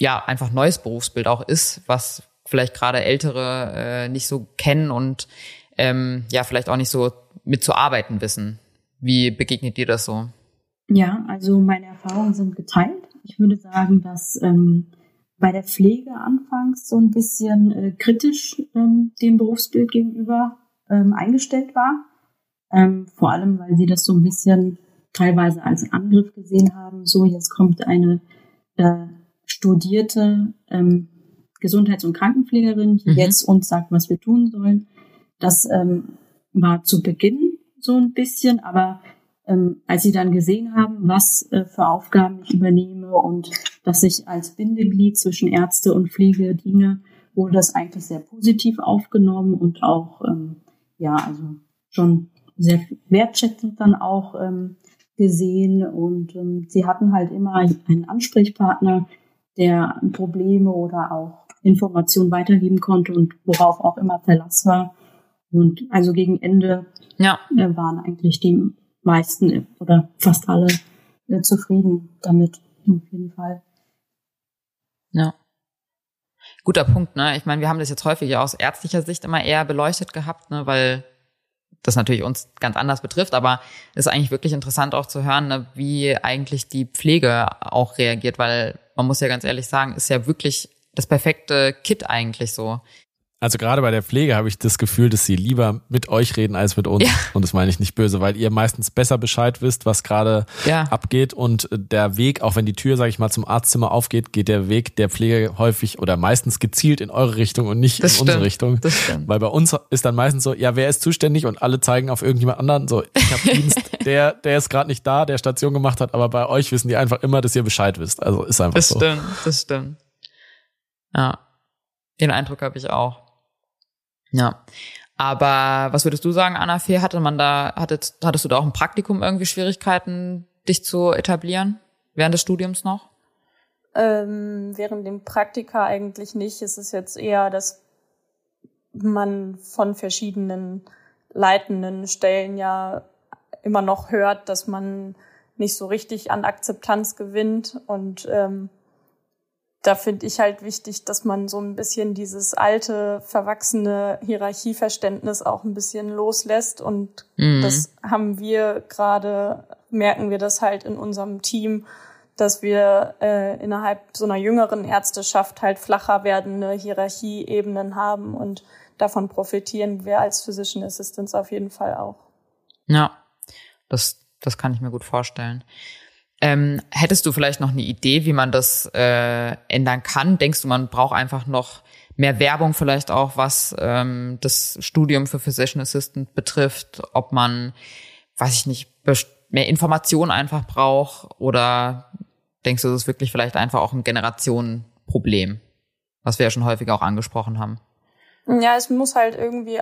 ja einfach neues Berufsbild auch ist, was vielleicht gerade Ältere äh, nicht so kennen und ähm, ja vielleicht auch nicht so mitzuarbeiten wissen. Wie begegnet dir das so? Ja, also meine Erfahrungen sind geteilt. Ich würde sagen, dass ähm, bei der Pflege anfangs so ein bisschen äh, kritisch ähm, dem Berufsbild gegenüber ähm, eingestellt war ähm, vor allem, weil sie das so ein bisschen teilweise als Angriff gesehen haben. So, jetzt kommt eine äh, studierte ähm, Gesundheits- und Krankenpflegerin, die mhm. jetzt uns sagt, was wir tun sollen. Das ähm, war zu Beginn so ein bisschen, aber ähm, als sie dann gesehen haben, was äh, für Aufgaben ich übernehme und dass ich als Bindeglied zwischen Ärzte und Pflege diene, wurde das eigentlich sehr positiv aufgenommen und auch, ähm, ja, also schon sehr wertschätzend dann auch ähm, gesehen und ähm, sie hatten halt immer einen Ansprechpartner, der Probleme oder auch Informationen weitergeben konnte und worauf auch immer Verlass war. Und also gegen Ende ja. äh, waren eigentlich die meisten oder fast alle äh, zufrieden damit, auf jeden Fall. Ja. Guter Punkt, ne? Ich meine, wir haben das jetzt häufig aus ärztlicher Sicht immer eher beleuchtet gehabt, ne, weil das natürlich uns ganz anders betrifft, aber es ist eigentlich wirklich interessant auch zu hören, ne, wie eigentlich die Pflege auch reagiert, weil man muss ja ganz ehrlich sagen, ist ja wirklich das perfekte Kit eigentlich so. Also gerade bei der Pflege habe ich das Gefühl, dass sie lieber mit euch reden als mit uns. Ja. Und das meine ich nicht böse, weil ihr meistens besser Bescheid wisst, was gerade ja. abgeht. Und der Weg, auch wenn die Tür, sage ich mal, zum Arztzimmer aufgeht, geht der Weg der Pflege häufig oder meistens gezielt in eure Richtung und nicht das in stimmt. unsere Richtung. Das stimmt. Weil bei uns ist dann meistens so, ja, wer ist zuständig? Und alle zeigen auf irgendjemand anderen. So, ich habe [laughs] Dienst, der, der ist gerade nicht da, der Station gemacht hat, aber bei euch wissen die einfach immer, dass ihr Bescheid wisst. Also ist einfach das so. Das stimmt, das stimmt. Ja. Den Eindruck habe ich auch. Ja. Aber was würdest du sagen, Anna Fee, hatte man da, hattest, hattest du da auch im Praktikum irgendwie Schwierigkeiten, dich zu etablieren? Während des Studiums noch? Ähm, während dem Praktika eigentlich nicht. Es ist jetzt eher, dass man von verschiedenen leitenden Stellen ja immer noch hört, dass man nicht so richtig an Akzeptanz gewinnt und ähm, da finde ich halt wichtig, dass man so ein bisschen dieses alte, verwachsene Hierarchieverständnis auch ein bisschen loslässt. Und mhm. das haben wir gerade, merken wir das halt in unserem Team, dass wir äh, innerhalb so einer jüngeren Ärzteschaft halt flacher werdende Hierarchieebenen haben und davon profitieren wir als Physician Assistants auf jeden Fall auch. Ja, das, das kann ich mir gut vorstellen. Ähm, hättest du vielleicht noch eine Idee, wie man das äh, ändern kann? Denkst du, man braucht einfach noch mehr Werbung vielleicht auch, was ähm, das Studium für Physician Assistant betrifft? Ob man, weiß ich nicht, mehr Informationen einfach braucht? Oder denkst du, das ist wirklich vielleicht einfach auch ein Generationenproblem, was wir ja schon häufiger auch angesprochen haben? Ja, es muss halt irgendwie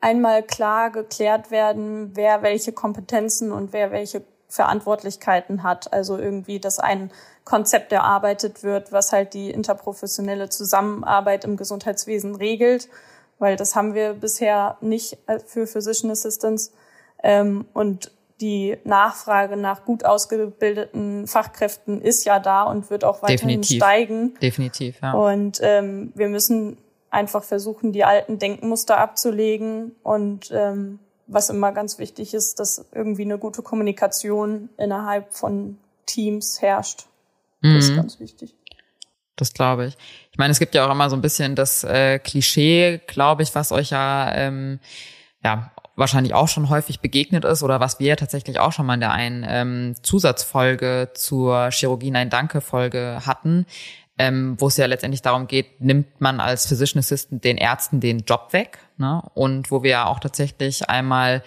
einmal klar geklärt werden, wer welche Kompetenzen und wer welche Verantwortlichkeiten hat. Also irgendwie, dass ein Konzept erarbeitet wird, was halt die interprofessionelle Zusammenarbeit im Gesundheitswesen regelt, weil das haben wir bisher nicht äh, für Physician Assistants. Ähm, und die Nachfrage nach gut ausgebildeten Fachkräften ist ja da und wird auch weiterhin Definitiv. steigen. Definitiv, ja. Und ähm, wir müssen einfach versuchen, die alten Denkmuster abzulegen und ähm, was immer ganz wichtig ist, dass irgendwie eine gute Kommunikation innerhalb von Teams herrscht. Das mhm. ist ganz wichtig. Das glaube ich. Ich meine, es gibt ja auch immer so ein bisschen das äh, Klischee, glaube ich, was euch ja, ähm, ja wahrscheinlich auch schon häufig begegnet ist oder was wir tatsächlich auch schon mal in der einen ähm, Zusatzfolge zur Chirurgie Nein Danke Folge hatten, ähm, wo es ja letztendlich darum geht, nimmt man als Physician Assistant den Ärzten den Job weg, ne? Und wo wir ja auch tatsächlich einmal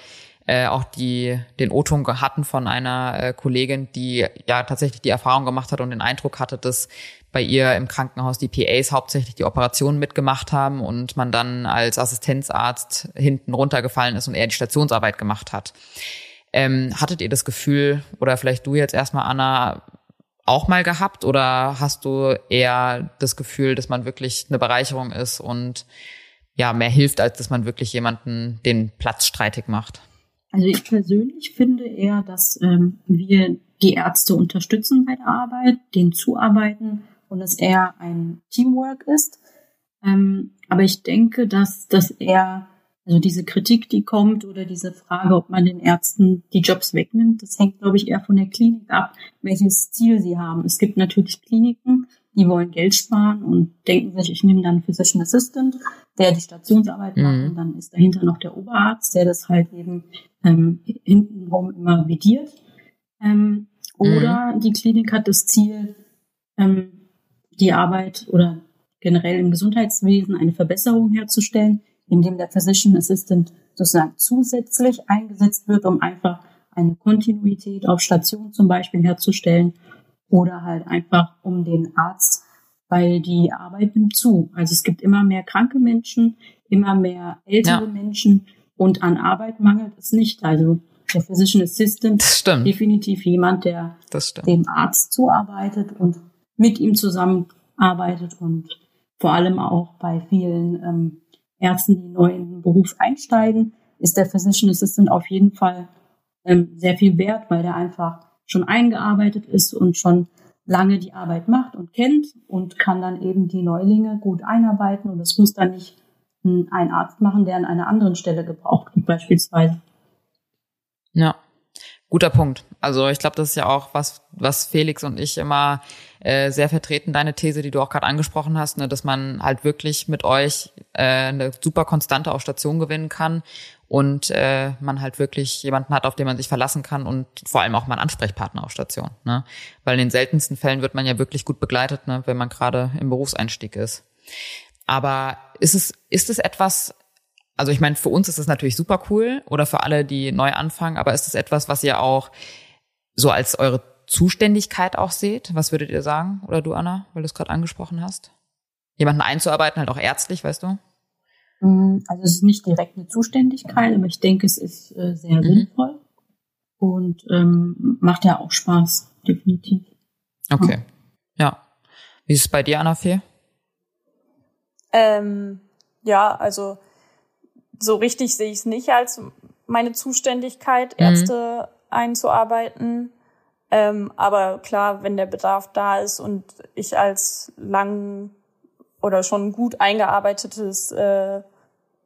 äh, auch die den O-Ton hatten von einer äh, Kollegin, die ja tatsächlich die Erfahrung gemacht hat und den Eindruck hatte, dass bei ihr im Krankenhaus die PAs hauptsächlich die Operationen mitgemacht haben und man dann als Assistenzarzt hinten runtergefallen ist und eher die Stationsarbeit gemacht hat. Ähm, hattet ihr das Gefühl, oder vielleicht du jetzt erstmal, Anna, auch mal gehabt oder hast du eher das Gefühl, dass man wirklich eine Bereicherung ist und ja, mehr hilft, als dass man wirklich jemanden den Platz streitig macht? Also ich persönlich finde eher, dass ähm, wir die Ärzte unterstützen bei der Arbeit, denen zuarbeiten und es eher ein Teamwork ist. Ähm, aber ich denke, dass das eher also diese Kritik, die kommt oder diese Frage, ob man den Ärzten die Jobs wegnimmt, das hängt, glaube ich, eher von der Klinik ab, welches Ziel sie haben. Es gibt natürlich Kliniken, die wollen Geld sparen und denken sich, ich nehme dann einen Physician Assistant, der die Stationsarbeit mhm. macht und dann ist dahinter noch der Oberarzt, der das halt eben ähm, hintenrum immer vediert. Ähm, oder mhm. die Klinik hat das Ziel, ähm, die Arbeit oder generell im Gesundheitswesen eine Verbesserung herzustellen, indem der Physician Assistant sozusagen zusätzlich eingesetzt wird, um einfach eine Kontinuität auf Station zum Beispiel herzustellen oder halt einfach um den Arzt, weil die Arbeit nimmt zu. Also es gibt immer mehr kranke Menschen, immer mehr ältere ja. Menschen und an Arbeit mangelt es nicht. Also der Physician Assistant ist definitiv jemand, der dem Arzt zuarbeitet und mit ihm zusammenarbeitet und vor allem auch bei vielen ähm, Ärzten, die neu in den Beruf einsteigen, ist der Physician Assistant auf jeden Fall ähm, sehr viel wert, weil der einfach schon eingearbeitet ist und schon lange die Arbeit macht und kennt und kann dann eben die Neulinge gut einarbeiten. Und das muss dann nicht ein Arzt machen, der an einer anderen Stelle gebraucht wird, beispielsweise. Ja, guter Punkt. Also ich glaube, das ist ja auch was, was Felix und ich immer äh, sehr vertreten, deine These, die du auch gerade angesprochen hast, ne, dass man halt wirklich mit euch äh, eine super Konstante auf Station gewinnen kann und äh, man halt wirklich jemanden hat, auf den man sich verlassen kann und vor allem auch mal einen Ansprechpartner auf Station. Ne? Weil in den seltensten Fällen wird man ja wirklich gut begleitet, ne, wenn man gerade im Berufseinstieg ist. Aber ist es, ist es etwas, also ich meine, für uns ist es natürlich super cool oder für alle, die neu anfangen, aber ist es etwas, was ihr auch so als eure Zuständigkeit auch seht? Was würdet ihr sagen? Oder du, Anna, weil du es gerade angesprochen hast? Jemanden einzuarbeiten, halt auch ärztlich, weißt du? Mm, also es ist nicht direkt eine Zuständigkeit, aber ich denke, es ist äh, sehr mhm. sinnvoll und ähm, macht ja auch Spaß, definitiv. Okay. Ja. ja. Wie ist es bei dir, Anna Fee? Ähm, ja, also so richtig sehe ich es nicht als meine Zuständigkeit, mhm. Ärzte mhm. Einzuarbeiten. Ähm, aber klar, wenn der Bedarf da ist und ich als lang oder schon gut eingearbeitetes äh,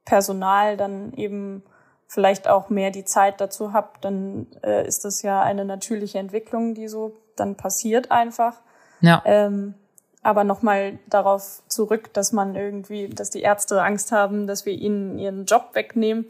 Personal dann eben vielleicht auch mehr die Zeit dazu habe, dann äh, ist das ja eine natürliche Entwicklung, die so dann passiert einfach. Ja. Ähm, aber nochmal darauf zurück, dass man irgendwie, dass die Ärzte Angst haben, dass wir ihnen ihren Job wegnehmen.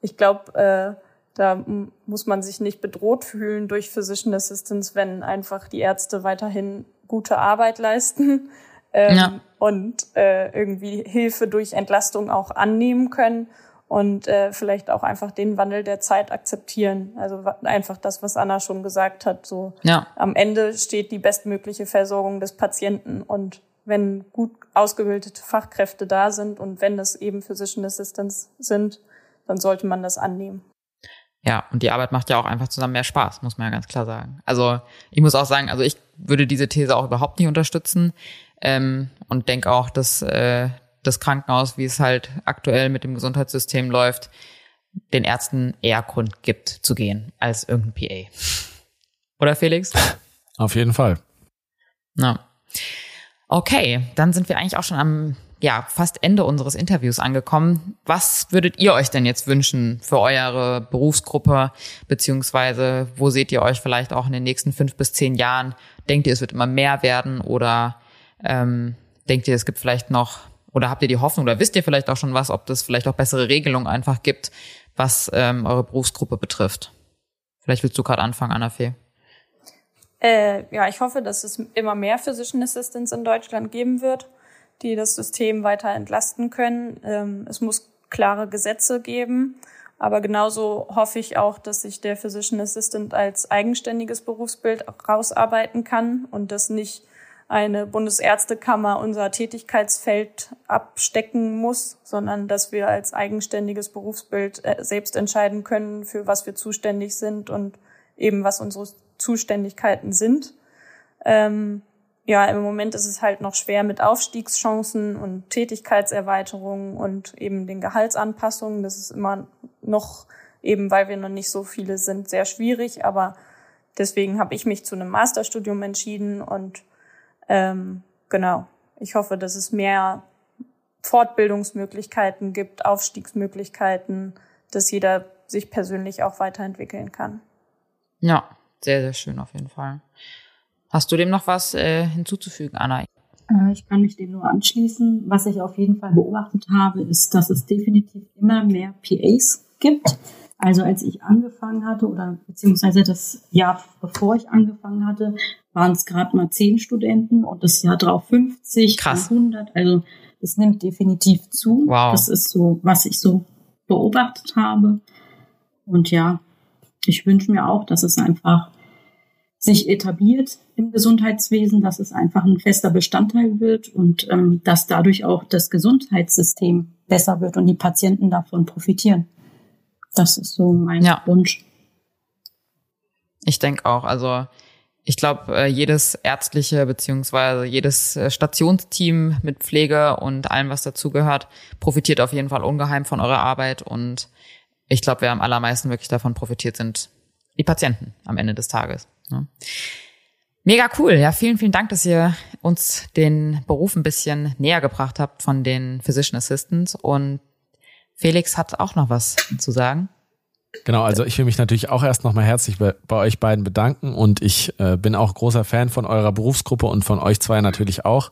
Ich glaube, äh, da muss man sich nicht bedroht fühlen durch Physician Assistance, wenn einfach die Ärzte weiterhin gute Arbeit leisten [laughs] ähm, ja. und äh, irgendwie Hilfe durch Entlastung auch annehmen können und äh, vielleicht auch einfach den Wandel der Zeit akzeptieren. Also einfach das, was Anna schon gesagt hat. So ja. am Ende steht die bestmögliche Versorgung des Patienten und wenn gut ausgebildete Fachkräfte da sind und wenn das eben Physician Assistants sind, dann sollte man das annehmen. Ja, und die Arbeit macht ja auch einfach zusammen mehr Spaß, muss man ja ganz klar sagen. Also ich muss auch sagen, also ich würde diese These auch überhaupt nicht unterstützen ähm, und denke auch, dass äh, das Krankenhaus, wie es halt aktuell mit dem Gesundheitssystem läuft, den Ärzten eher Grund gibt zu gehen als irgendein PA. [laughs] Oder Felix? Auf jeden Fall. Na. Okay, dann sind wir eigentlich auch schon am ja, fast Ende unseres Interviews angekommen. Was würdet ihr euch denn jetzt wünschen für eure Berufsgruppe, beziehungsweise wo seht ihr euch vielleicht auch in den nächsten fünf bis zehn Jahren? Denkt ihr, es wird immer mehr werden oder ähm, denkt ihr, es gibt vielleicht noch oder habt ihr die Hoffnung oder wisst ihr vielleicht auch schon was, ob das vielleicht auch bessere Regelungen einfach gibt, was ähm, eure Berufsgruppe betrifft. Vielleicht willst du gerade anfangen, Anna-Fee. Äh, ja, ich hoffe, dass es immer mehr Physician Assistants in Deutschland geben wird, die das System weiter entlasten können. Ähm, es muss klare Gesetze geben, aber genauso hoffe ich auch, dass sich der Physician Assistant als eigenständiges Berufsbild rausarbeiten kann und dass nicht eine Bundesärztekammer unser Tätigkeitsfeld abstecken muss, sondern dass wir als eigenständiges Berufsbild äh, selbst entscheiden können, für was wir zuständig sind und eben was unsere Zuständigkeiten sind. Ähm, ja, im Moment ist es halt noch schwer mit Aufstiegschancen und Tätigkeitserweiterungen und eben den Gehaltsanpassungen. Das ist immer noch eben, weil wir noch nicht so viele sind, sehr schwierig. Aber deswegen habe ich mich zu einem Masterstudium entschieden und ähm, genau, ich hoffe, dass es mehr Fortbildungsmöglichkeiten gibt, Aufstiegsmöglichkeiten, dass jeder sich persönlich auch weiterentwickeln kann. Ja, sehr, sehr schön auf jeden Fall. Hast du dem noch was äh, hinzuzufügen, Anna? Äh, ich kann mich dem nur anschließen. Was ich auf jeden Fall beobachtet habe, ist, dass es definitiv immer mehr PAs gibt. Also als ich angefangen hatte oder beziehungsweise das Jahr bevor ich angefangen hatte, waren es gerade mal zehn Studenten und das Jahr drauf 50, Krass. 100. Also es nimmt definitiv zu. Wow. Das ist so, was ich so beobachtet habe. Und ja, ich wünsche mir auch, dass es einfach sich etabliert im Gesundheitswesen, dass es einfach ein fester Bestandteil wird und ähm, dass dadurch auch das Gesundheitssystem besser wird und die Patienten davon profitieren. Das ist so mein Ja. Wunsch. Ich denke auch. Also ich glaube, äh, jedes ärztliche beziehungsweise jedes äh, Stationsteam mit Pflege und allem, was dazugehört, profitiert auf jeden Fall ungeheim von eurer Arbeit. Und ich glaube, wer am allermeisten wirklich davon profitiert, sind die Patienten am Ende des Tages. Ne? Mega cool. Ja, vielen, vielen Dank, dass ihr uns den Beruf ein bisschen näher gebracht habt von den Physician Assistants. Und Felix hat auch noch was zu sagen. Genau, also ich will mich natürlich auch erst nochmal herzlich bei, bei euch beiden bedanken und ich äh, bin auch großer Fan von eurer Berufsgruppe und von euch zwei natürlich auch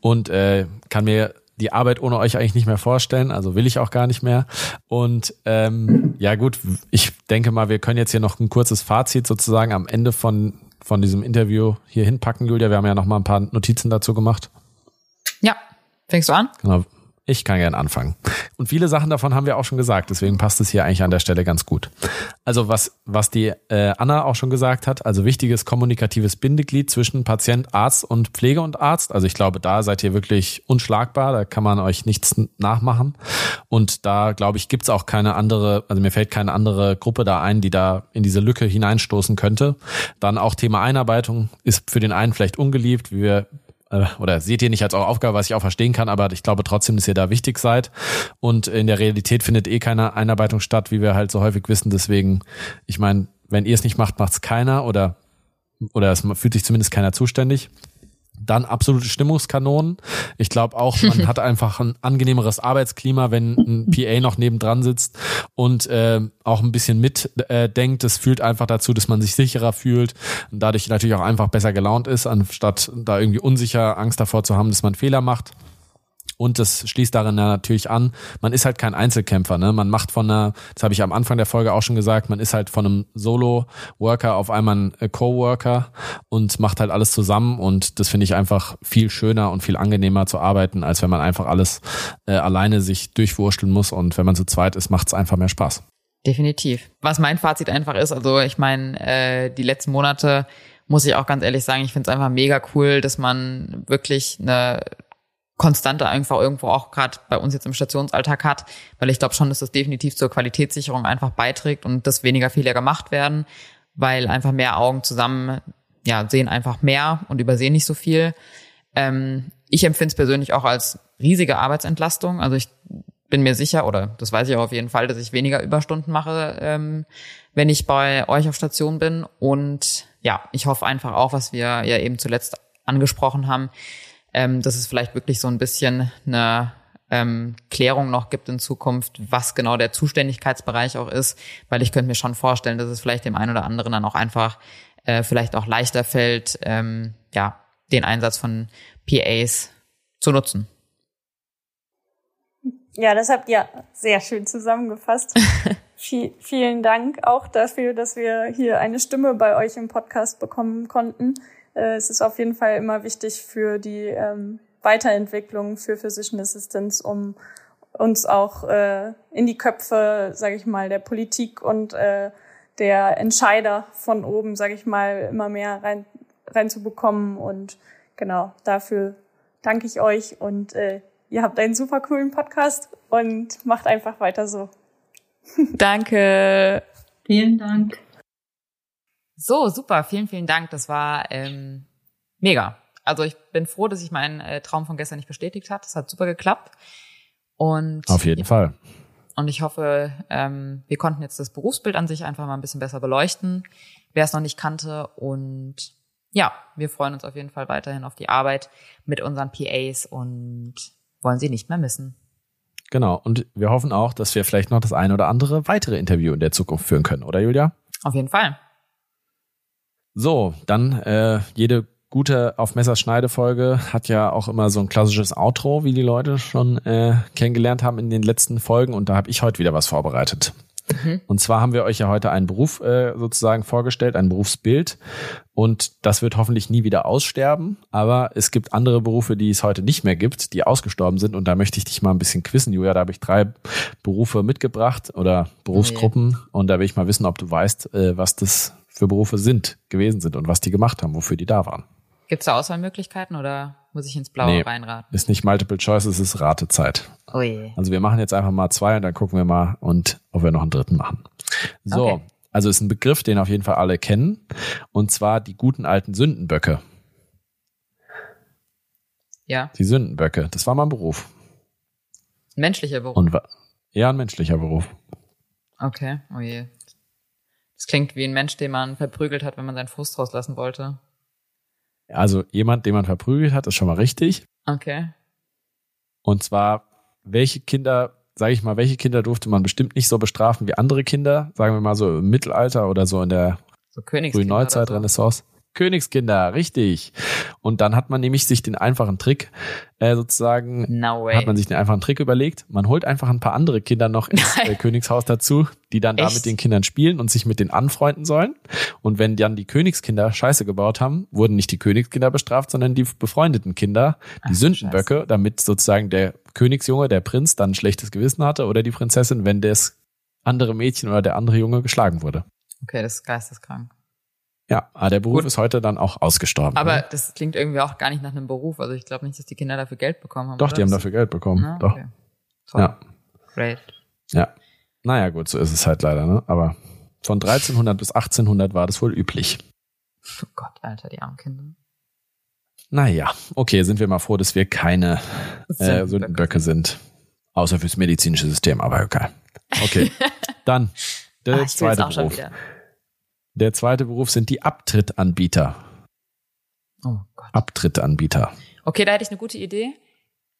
und äh, kann mir die Arbeit ohne euch eigentlich nicht mehr vorstellen, also will ich auch gar nicht mehr. Und ähm, ja gut, ich denke mal, wir können jetzt hier noch ein kurzes Fazit sozusagen am Ende von, von diesem Interview hier hinpacken, Julia. Wir haben ja noch mal ein paar Notizen dazu gemacht. Ja, fängst du an? Genau. Ich kann gern anfangen. Und viele Sachen davon haben wir auch schon gesagt, deswegen passt es hier eigentlich an der Stelle ganz gut. Also was, was die äh, Anna auch schon gesagt hat, also wichtiges kommunikatives Bindeglied zwischen Patient, Arzt und Pflege und Arzt. Also ich glaube, da seid ihr wirklich unschlagbar, da kann man euch nichts nachmachen. Und da, glaube ich, gibt's auch keine andere, also mir fällt keine andere Gruppe da ein, die da in diese Lücke hineinstoßen könnte. Dann auch Thema Einarbeitung ist für den einen vielleicht ungeliebt, wie wir oder seht ihr nicht als eure Aufgabe, was ich auch verstehen kann, aber ich glaube trotzdem, dass ihr da wichtig seid. Und in der Realität findet eh keine Einarbeitung statt, wie wir halt so häufig wissen. Deswegen, ich meine, wenn ihr es nicht macht, macht's keiner oder oder es fühlt sich zumindest keiner zuständig. Dann absolute Stimmungskanonen. Ich glaube auch, man [laughs] hat einfach ein angenehmeres Arbeitsklima, wenn ein PA noch nebendran sitzt und äh, auch ein bisschen mitdenkt. Äh, denkt. das führt einfach dazu, dass man sich sicherer fühlt und dadurch natürlich auch einfach besser gelaunt ist, anstatt da irgendwie unsicher Angst davor zu haben, dass man Fehler macht. Und das schließt darin ja natürlich an, man ist halt kein Einzelkämpfer, ne? Man macht von einer, das habe ich am Anfang der Folge auch schon gesagt, man ist halt von einem Solo-Worker auf einmal ein äh, Co-Worker und macht halt alles zusammen und das finde ich einfach viel schöner und viel angenehmer zu arbeiten, als wenn man einfach alles äh, alleine sich durchwursteln muss und wenn man zu zweit ist, macht es einfach mehr Spaß. Definitiv. Was mein Fazit einfach ist, also ich meine, äh, die letzten Monate muss ich auch ganz ehrlich sagen, ich finde es einfach mega cool, dass man wirklich eine Konstante einfach irgendwo auch gerade bei uns jetzt im Stationsalltag hat, weil ich glaube schon, dass das definitiv zur Qualitätssicherung einfach beiträgt und dass weniger Fehler gemacht werden, weil einfach mehr Augen zusammen ja sehen einfach mehr und übersehen nicht so viel. Ähm, ich empfinde es persönlich auch als riesige Arbeitsentlastung. Also ich bin mir sicher, oder das weiß ich auch auf jeden Fall, dass ich weniger Überstunden mache, ähm, wenn ich bei euch auf Station bin. Und ja, ich hoffe einfach auch, was wir ja eben zuletzt angesprochen haben, ähm, dass es vielleicht wirklich so ein bisschen eine ähm, Klärung noch gibt in Zukunft, was genau der Zuständigkeitsbereich auch ist, weil ich könnte mir schon vorstellen, dass es vielleicht dem einen oder anderen dann auch einfach äh, vielleicht auch leichter fällt, ähm, ja, den Einsatz von PAs zu nutzen. Ja, das habt ihr sehr schön zusammengefasst. [laughs] Viel, vielen Dank auch dafür, dass wir hier eine Stimme bei euch im Podcast bekommen konnten. Äh, es ist auf jeden Fall immer wichtig für die ähm, Weiterentwicklung für Physician Assistants, um uns auch äh, in die Köpfe, sage ich mal, der Politik und äh, der Entscheider von oben, sage ich mal, immer mehr rein reinzubekommen. Und genau dafür danke ich euch und äh, ihr habt einen super coolen Podcast und macht einfach weiter so. [laughs] Danke. Vielen Dank. So, super. Vielen, vielen Dank. Das war ähm, mega. Also ich bin froh, dass sich mein äh, Traum von gestern nicht bestätigt hat. Das hat super geklappt. Und Auf jeden Fall. Und ich hoffe, ähm, wir konnten jetzt das Berufsbild an sich einfach mal ein bisschen besser beleuchten, wer es noch nicht kannte. Und ja, wir freuen uns auf jeden Fall weiterhin auf die Arbeit mit unseren PAs und wollen sie nicht mehr missen. Genau. Und wir hoffen auch, dass wir vielleicht noch das ein oder andere weitere Interview in der Zukunft führen können, oder Julia? Auf jeden Fall. So, dann äh, jede gute auf Messerschneide-Folge hat ja auch immer so ein klassisches Outro, wie die Leute schon äh, kennengelernt haben in den letzten Folgen. Und da habe ich heute wieder was vorbereitet. Mhm. Und zwar haben wir euch ja heute einen Beruf äh, sozusagen vorgestellt, ein Berufsbild. Und das wird hoffentlich nie wieder aussterben. Aber es gibt andere Berufe, die es heute nicht mehr gibt, die ausgestorben sind. Und da möchte ich dich mal ein bisschen quissen, Julia. Da habe ich drei Berufe mitgebracht oder Berufsgruppen. Oh und da will ich mal wissen, ob du weißt, äh, was das für Berufe sind, gewesen sind und was die gemacht haben, wofür die da waren. Gibt es da Auswahlmöglichkeiten oder muss ich ins Blaue nee, reinraten? Ist nicht Multiple Choice, es ist Ratezeit. Oh je. Also wir machen jetzt einfach mal zwei und dann gucken wir mal und ob wir noch einen dritten machen. So, okay. also ist ein Begriff, den auf jeden Fall alle kennen. Und zwar die guten alten Sündenböcke. Ja. Die Sündenböcke, das war mal ein Beruf. Ein menschlicher Beruf. Und ja, ein menschlicher Beruf. Okay, oh je. Das klingt wie ein Mensch, den man verprügelt hat, wenn man seinen Frust rauslassen wollte. Also jemand, den man verprügelt hat, ist schon mal richtig. Okay. Und zwar, welche Kinder, sage ich mal, welche Kinder durfte man bestimmt nicht so bestrafen wie andere Kinder, sagen wir mal so im Mittelalter oder so in der so frühen Neuzeit, so. Renaissance. Königskinder, richtig. Und dann hat man nämlich sich den einfachen Trick äh, sozusagen, no way. hat man sich den einfachen Trick überlegt. Man holt einfach ein paar andere Kinder noch ins [laughs] äh, Königshaus dazu, die dann Echt? da mit den Kindern spielen und sich mit denen anfreunden sollen. Und wenn dann die Königskinder Scheiße gebaut haben, wurden nicht die Königskinder bestraft, sondern die befreundeten Kinder, die Ach, Sündenböcke, Scheiße. damit sozusagen der Königsjunge, der Prinz, dann ein schlechtes Gewissen hatte oder die Prinzessin, wenn das andere Mädchen oder der andere Junge geschlagen wurde. Okay, das ist geisteskrank. Ja, aber der Beruf Gut. ist heute dann auch ausgestorben. Aber ne? das klingt irgendwie auch gar nicht nach einem Beruf. Also ich glaube nicht, dass die Kinder dafür Geld bekommen haben. Doch, oder? die haben dafür Geld bekommen. Ah, Doch. Okay. Toll. Ja. Great. Ja. Naja, gut, so ist es halt leider, ne? Aber von 1300 bis 1800 war das wohl üblich. Oh Gott, Alter, die armen Kinder. Naja, okay, sind wir mal froh, dass wir keine äh, Sündenböcke sind. Außer fürs medizinische System, aber okay. Okay, [laughs] dann der Ach, zweite Beruf. Der zweite Beruf sind die Abtrittanbieter. Oh Gott. Abtrittanbieter. Okay, da hätte ich eine gute Idee.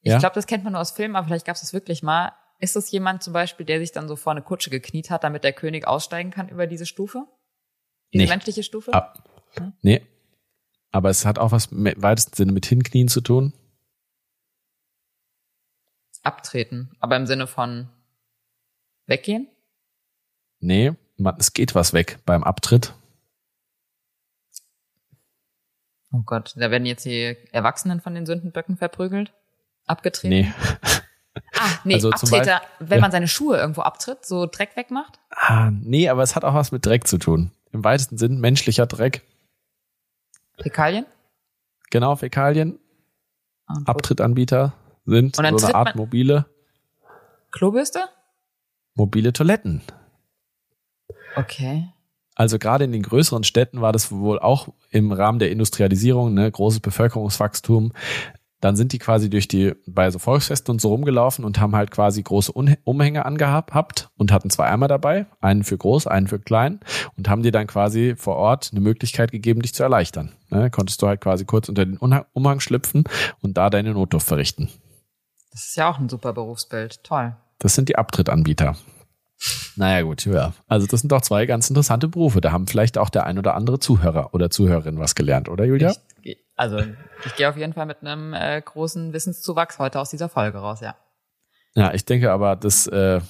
Ich ja? glaube, das kennt man nur aus Filmen, aber vielleicht gab es das wirklich mal. Ist das jemand zum Beispiel, der sich dann so vor eine Kutsche gekniet hat, damit der König aussteigen kann über diese Stufe? Diese nee. menschliche Stufe? Ab. Hm? Nee. Aber es hat auch was im weitesten Sinne mit Hinknien zu tun. Abtreten. Aber im Sinne von weggehen? Nee, es geht was weg beim Abtritt. Oh Gott, da werden jetzt die Erwachsenen von den Sündenböcken verprügelt? Abgetreten? Nee. Ah, [laughs] nee, also Abtreter, Beispiel, wenn man seine Schuhe irgendwo abtritt, so Dreck wegmacht? Ah, nee, aber es hat auch was mit Dreck zu tun. Im weitesten Sinn menschlicher Dreck. Fäkalien? Genau, Fäkalien. Abtrittanbieter sind so eine Art mobile. Klobürste? Mobile Toiletten. Okay. Also gerade in den größeren Städten war das wohl auch im Rahmen der Industrialisierung, ne, großes Bevölkerungswachstum. Dann sind die quasi durch die, bei so Volksfesten und so rumgelaufen und haben halt quasi große Umhänge angehabt und hatten zwei Eimer dabei, einen für groß, einen für klein und haben dir dann quasi vor Ort eine Möglichkeit gegeben, dich zu erleichtern. Ne, konntest du halt quasi kurz unter den Umhang schlüpfen und da deine Notdurft verrichten. Das ist ja auch ein super Berufsbild. Toll. Das sind die Abtrittanbieter. Naja, gut, ja. Also das sind doch zwei ganz interessante Berufe. Da haben vielleicht auch der ein oder andere Zuhörer oder Zuhörerin was gelernt, oder Julia? Ich, also ich gehe auf jeden Fall mit einem äh, großen Wissenszuwachs heute aus dieser Folge raus, ja. Ja, ich denke aber, das äh,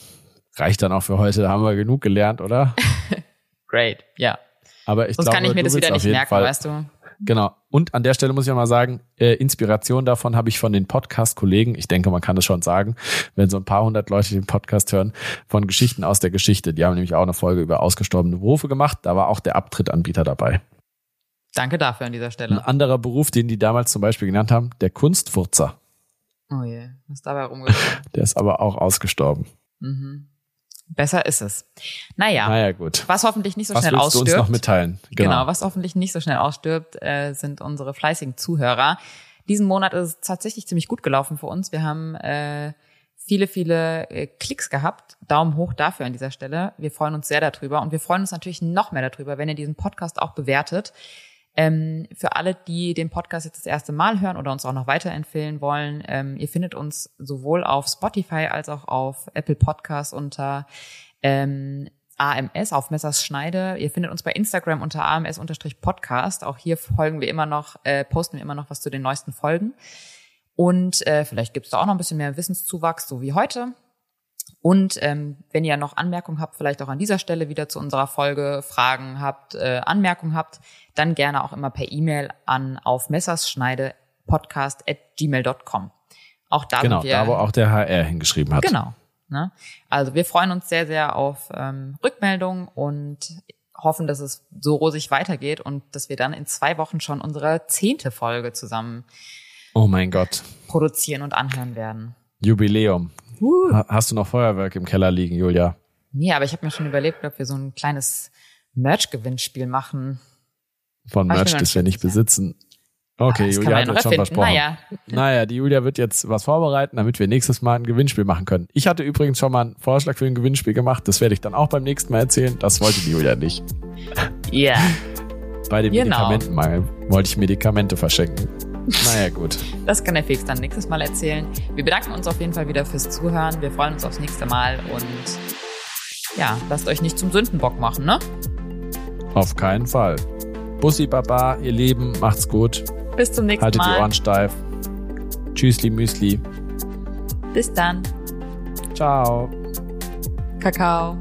reicht dann auch für heute. Da haben wir genug gelernt, oder? [laughs] Great, ja. Aber ich Sonst glaube, kann ich mir das wieder nicht merken, Fall, weißt du? Genau. Und an der Stelle muss ich auch mal sagen, äh, Inspiration davon habe ich von den Podcast-Kollegen, ich denke, man kann das schon sagen, wenn so ein paar hundert Leute den Podcast hören, von Geschichten aus der Geschichte. Die haben nämlich auch eine Folge über ausgestorbene Berufe gemacht. Da war auch der Abtrittanbieter dabei. Danke dafür an dieser Ein Stelle. anderer Beruf, den die damals zum Beispiel genannt haben, der Kunstfurzer. Oh je, was ist dabei rumgekommen? Der ist aber auch ausgestorben. mhm. Besser ist es. Naja, Naja, gut. was hoffentlich nicht so Was schnell willst du uns ausstirbt. noch mitteilen? Genau. was hoffentlich nicht so schnell ausstirbt, äh, sind unsere fleißigen Zuhörer. Diesen Monat ist es tatsächlich ziemlich gut gelaufen für uns. Wir haben äh, viele, viele äh, Klicks gehabt. Daumen hoch dafür an dieser Stelle. Wir freuen uns sehr darüber und wir freuen uns natürlich noch mehr darüber, wenn ihr diesen Podcast auch bewertet. Ähm, für alle, die den Podcast jetzt das erste Mal hören oder uns auch noch weiterempfehlen wollen, ähm, ihr findet uns sowohl auf Spotify als auch auf Apple Podcasts unter ähm, AMS auf Messers Schneide. Ihr findet uns bei Instagram unter AMS-Podcast. Auch hier folgen wir immer noch, äh, posten wir immer noch was zu den neuesten Folgen. Und äh, vielleicht gibt es da auch noch ein bisschen mehr Wissenszuwachs, so wie heute. Und ähm, wenn ihr noch Anmerkungen habt, vielleicht auch an dieser Stelle wieder zu unserer Folge, Fragen habt, äh, Anmerkungen habt, dann gerne auch immer per E-Mail an auf messerschneide.podcast@gmail.com. Auch da Genau, wir da wo auch der HR hingeschrieben hat. Genau. Ne? Also wir freuen uns sehr, sehr auf ähm, Rückmeldungen und hoffen, dass es so rosig weitergeht und dass wir dann in zwei Wochen schon unsere zehnte Folge zusammen Oh mein Gott. produzieren und anhören werden. Jubiläum. Ha- Hast du noch Feuerwerk im Keller liegen, Julia? Nee, aber ich habe mir schon überlegt, ob wir so ein kleines Merch-Gewinnspiel machen. Von Aber Merch, das wir nicht besitzen. Okay, das Julia hat jetzt schon erfinden. versprochen. Naja, Naja, die Julia wird jetzt was vorbereiten, damit wir nächstes Mal ein Gewinnspiel machen können. Ich hatte übrigens schon mal einen Vorschlag für ein Gewinnspiel gemacht. Das werde ich dann auch beim nächsten Mal erzählen. Das wollte die Julia nicht. ja. Bei dem Genau. Medikamentenmangel wollte ich Medikamente verschenken. Naja, gut. Das kann der Felix dann nächstes Mal erzählen. Wir bedanken uns auf jeden Fall wieder fürs Zuhören. Wir freuen uns aufs nächste Mal und ja, lasst euch nicht zum Sündenbock machen, ne? Auf keinen Fall. Bussi Baba, ihr Lieben, macht's gut. Bis zum nächsten Haltet die Mal. Ohren steif. Tschüssli Müsli. Bis dann. Ciao. Kakao.